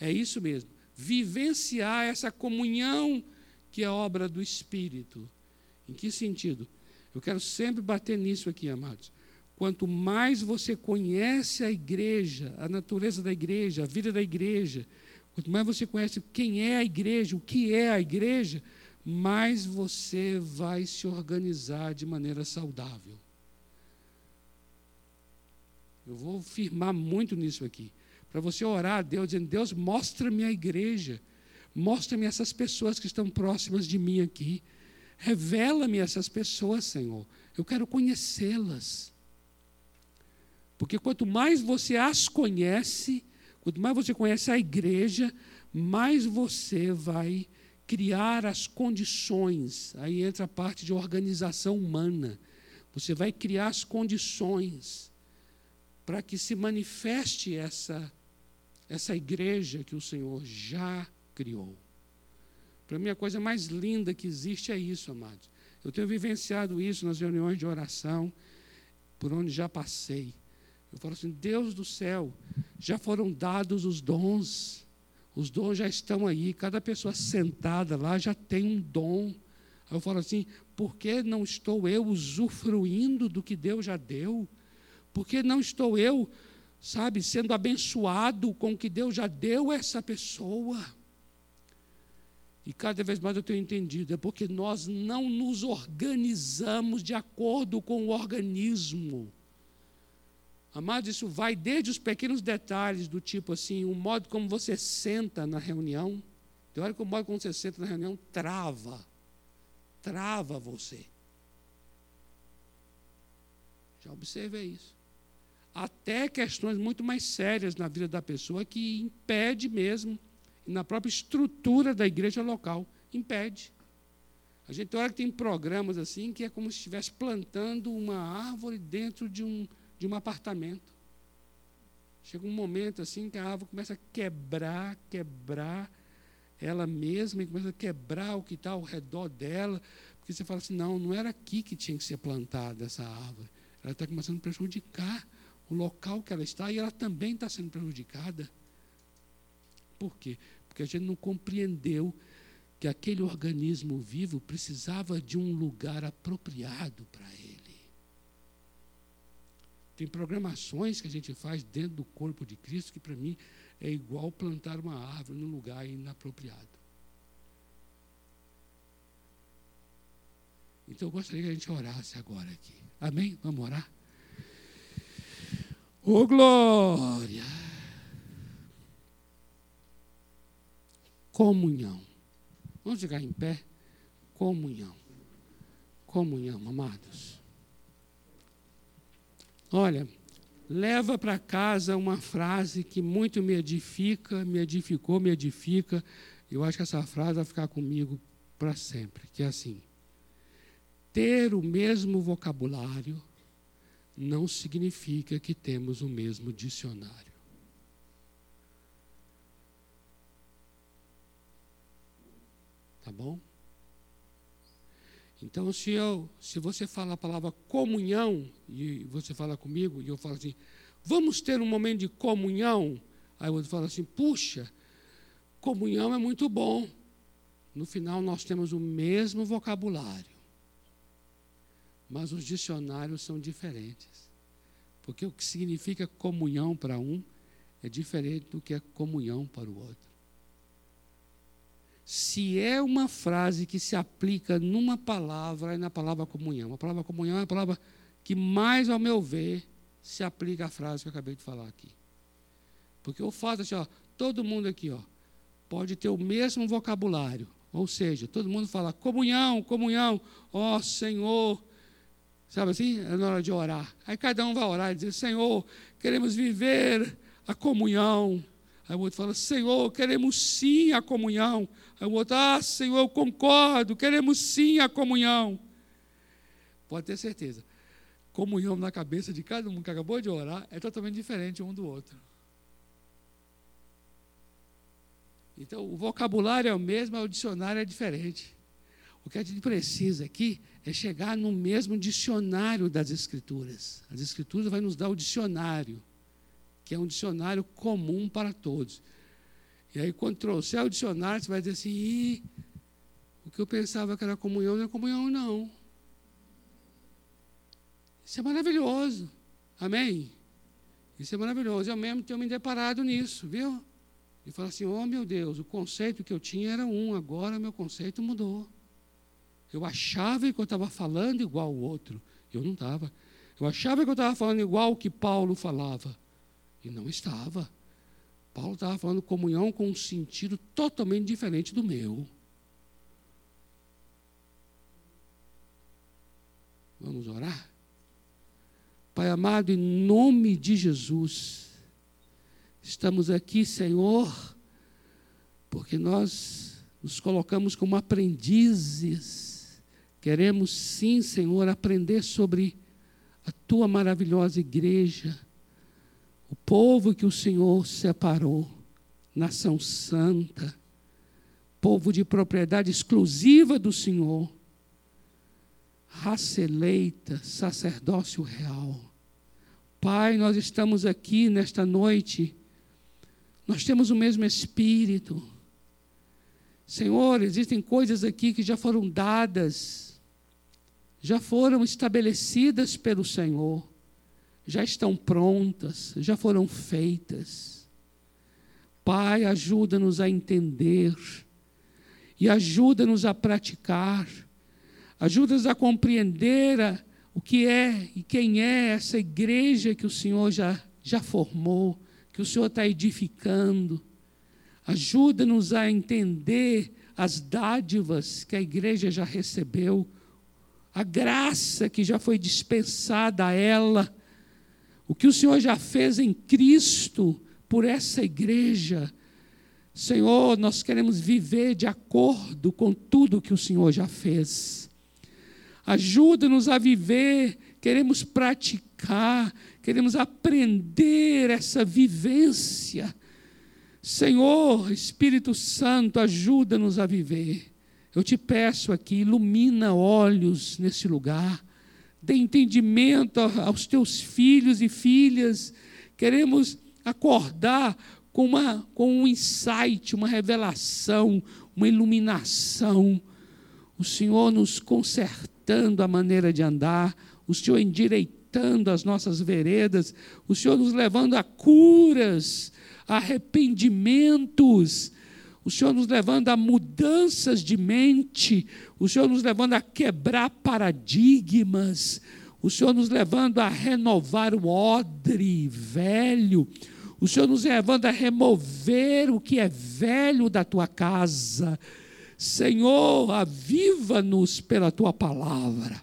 é isso mesmo. Vivenciar essa comunhão que é obra do Espírito. Em que sentido? Eu quero sempre bater nisso aqui, amados. Quanto mais você conhece a igreja, a natureza da igreja, a vida da igreja, quanto mais você conhece quem é a igreja, o que é a igreja, mais você vai se organizar de maneira saudável. Eu vou firmar muito nisso aqui para você orar a Deus, dizendo: Deus, mostra-me a igreja. Mostra-me essas pessoas que estão próximas de mim aqui. Revela-me essas pessoas, Senhor. Eu quero conhecê-las. Porque quanto mais você as conhece, quanto mais você conhece a igreja, mais você vai criar as condições. Aí entra a parte de organização humana. Você vai criar as condições para que se manifeste essa, essa igreja que o Senhor já criou. Para mim, a coisa mais linda que existe é isso, amados. Eu tenho vivenciado isso nas reuniões de oração, por onde já passei. Eu falo assim: Deus do céu, já foram dados os dons, os dons já estão aí, cada pessoa sentada lá já tem um dom. Aí eu falo assim: por que não estou eu usufruindo do que Deus já deu? Por que não estou eu, sabe, sendo abençoado com o que Deus já deu a essa pessoa? E cada vez mais eu tenho entendido, é porque nós não nos organizamos de acordo com o organismo. Amados, isso vai desde os pequenos detalhes, do tipo assim, o modo como você senta na reunião. Tem hora que o modo como você senta na reunião trava. Trava você. Já observei isso. Até questões muito mais sérias na vida da pessoa que impede mesmo, na própria estrutura da igreja local, impede. A gente hora que tem programas assim que é como se estivesse plantando uma árvore dentro de um de um apartamento. Chega um momento assim que a árvore começa a quebrar, quebrar ela mesma e começa a quebrar o que está ao redor dela, porque você fala assim, não, não era aqui que tinha que ser plantada essa árvore. Ela está começando a prejudicar o local que ela está e ela também está sendo prejudicada. Por quê? Porque a gente não compreendeu que aquele organismo vivo precisava de um lugar apropriado para ele. Tem programações que a gente faz dentro do corpo de Cristo que, para mim, é igual plantar uma árvore num lugar inapropriado. Então, eu gostaria que a gente orasse agora aqui. Amém? Vamos orar? Ô, oh, glória! Comunhão. Vamos ficar em pé? Comunhão. Comunhão, amados. Olha, leva para casa uma frase que muito me edifica, me edificou, me edifica. Eu acho que essa frase vai ficar comigo para sempre, que é assim: ter o mesmo vocabulário não significa que temos o mesmo dicionário. Tá bom? Então, se, eu, se você fala a palavra comunhão, e você fala comigo, e eu falo assim, vamos ter um momento de comunhão, aí você fala assim, puxa, comunhão é muito bom. No final, nós temos o mesmo vocabulário, mas os dicionários são diferentes. Porque o que significa comunhão para um é diferente do que é comunhão para o outro se é uma frase que se aplica numa palavra, é na palavra comunhão. A palavra comunhão é a palavra que mais, ao meu ver, se aplica à frase que eu acabei de falar aqui. Porque o fato assim, ó, todo mundo aqui ó, pode ter o mesmo vocabulário. Ou seja, todo mundo fala comunhão, comunhão, ó Senhor. Sabe assim? É na hora de orar. Aí cada um vai orar e dizer, Senhor, queremos viver a comunhão. Aí o outro fala, Senhor, queremos sim a comunhão. Aí o outro, ah, Senhor, eu concordo, queremos sim a comunhão. Pode ter certeza. Comunhão na cabeça de cada um que acabou de orar é totalmente diferente um do outro. Então, o vocabulário é o mesmo, o dicionário é diferente. O que a gente precisa aqui é chegar no mesmo dicionário das Escrituras. As Escrituras vai nos dar o dicionário que é um dicionário comum para todos. E aí, quando trouxer o dicionário, você vai dizer assim: o que eu pensava que era comunhão não é comunhão, não. Isso é maravilhoso. Amém? Isso é maravilhoso. Eu mesmo tenho me deparado nisso, viu? E falo assim: oh meu Deus, o conceito que eu tinha era um, agora meu conceito mudou. Eu achava que eu estava falando igual o outro. Eu não estava. Eu achava que eu estava falando igual o que Paulo falava. E não estava. Paulo estava falando comunhão com um sentido totalmente diferente do meu. Vamos orar? Pai amado, em nome de Jesus, estamos aqui, Senhor, porque nós nos colocamos como aprendizes. Queremos sim, Senhor, aprender sobre a tua maravilhosa igreja, o povo que o Senhor separou, nação santa, povo de propriedade exclusiva do Senhor raça eleita, sacerdócio real. Pai, nós estamos aqui nesta noite, nós temos o mesmo Espírito. Senhor, existem coisas aqui que já foram dadas, já foram estabelecidas pelo Senhor, já estão prontas, já foram feitas. Pai, ajuda-nos a entender e ajuda-nos a praticar Ajuda-nos a compreender a, o que é e quem é essa igreja que o Senhor já, já formou, que o Senhor está edificando. Ajuda-nos a entender as dádivas que a igreja já recebeu, a graça que já foi dispensada a ela, o que o Senhor já fez em Cristo por essa igreja. Senhor, nós queremos viver de acordo com tudo que o Senhor já fez. Ajuda-nos a viver, queremos praticar, queremos aprender essa vivência. Senhor, Espírito Santo, ajuda-nos a viver. Eu te peço aqui, ilumina olhos nesse lugar, dê entendimento aos teus filhos e filhas. Queremos acordar com, uma, com um insight, uma revelação, uma iluminação. O Senhor nos consertou a maneira de andar, o Senhor endireitando as nossas veredas, o Senhor nos levando a curas, a arrependimentos, o Senhor nos levando a mudanças de mente, o Senhor nos levando a quebrar paradigmas, o Senhor nos levando a renovar o odre velho, o Senhor nos levando a remover o que é velho da tua casa, Senhor, aviva-nos pela tua palavra.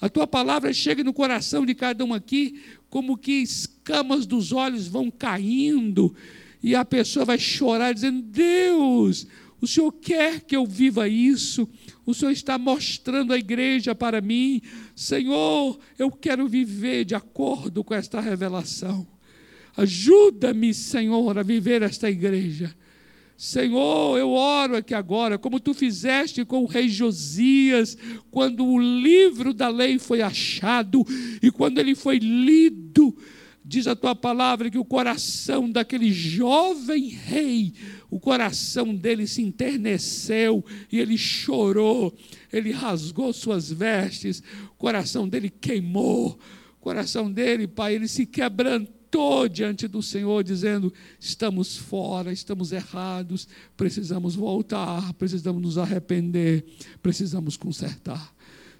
A tua palavra chega no coração de cada um aqui, como que escamas dos olhos vão caindo, e a pessoa vai chorar dizendo: Deus, o Senhor quer que eu viva isso, o Senhor está mostrando a igreja para mim. Senhor, eu quero viver de acordo com esta revelação. Ajuda-me, Senhor, a viver esta igreja. Senhor, eu oro aqui agora, como tu fizeste com o rei Josias, quando o livro da lei foi achado e quando ele foi lido, diz a tua palavra que o coração daquele jovem rei, o coração dele se enterneceu e ele chorou, ele rasgou suas vestes, o coração dele queimou, o coração dele, pai, ele se quebrantou diante do Senhor, dizendo: estamos fora, estamos errados, precisamos voltar, precisamos nos arrepender, precisamos consertar.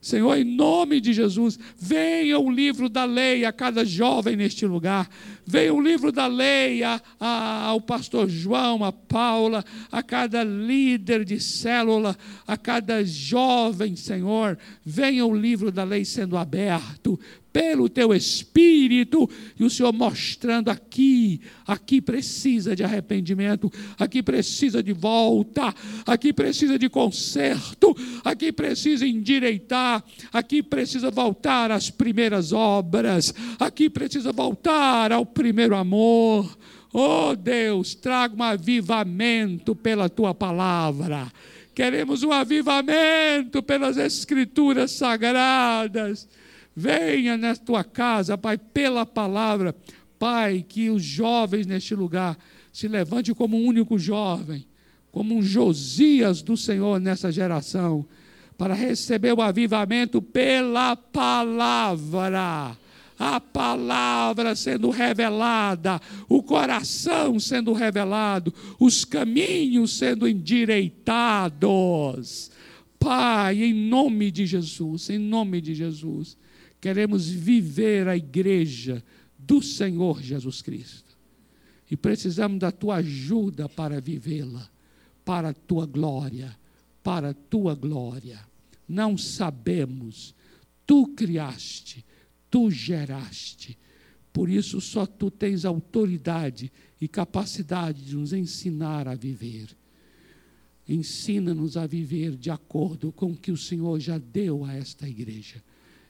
Senhor, em nome de Jesus, venha o livro da lei a cada jovem neste lugar, venha o livro da lei a, a, ao pastor João, a Paula, a cada líder de célula, a cada jovem, Senhor, venha o livro da lei sendo aberto, pelo teu espírito, e o Senhor mostrando aqui, aqui precisa de arrependimento, aqui precisa de volta, aqui precisa de conserto, aqui precisa endireitar, aqui precisa voltar às primeiras obras, aqui precisa voltar ao primeiro amor. Oh Deus, traga um avivamento pela tua palavra. Queremos um avivamento pelas escrituras sagradas Venha na tua casa, Pai, pela palavra. Pai, que os jovens neste lugar se levantem como um único jovem, como um Josias do Senhor nessa geração, para receber o avivamento pela palavra. A palavra sendo revelada, o coração sendo revelado, os caminhos sendo endireitados. Pai, em nome de Jesus, em nome de Jesus queremos viver a igreja do Senhor Jesus Cristo. e precisamos da tua ajuda para vivê-la, para a tua glória, para a tua glória. Não sabemos, tu criaste, tu geraste. Por isso só tu tens autoridade e capacidade de nos ensinar a viver. Ensina-nos a viver de acordo com o que o Senhor já deu a esta igreja.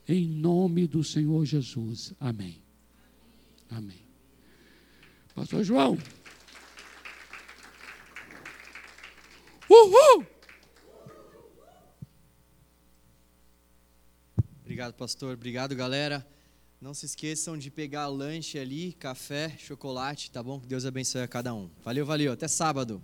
Em nome do Senhor Jesus. Amém. Amém. Pastor João. Uhul! Obrigado, pastor. Obrigado, galera. Não se esqueçam de pegar lanche ali, café, chocolate, tá bom? Que Deus abençoe a cada um. Valeu, valeu. Até sábado.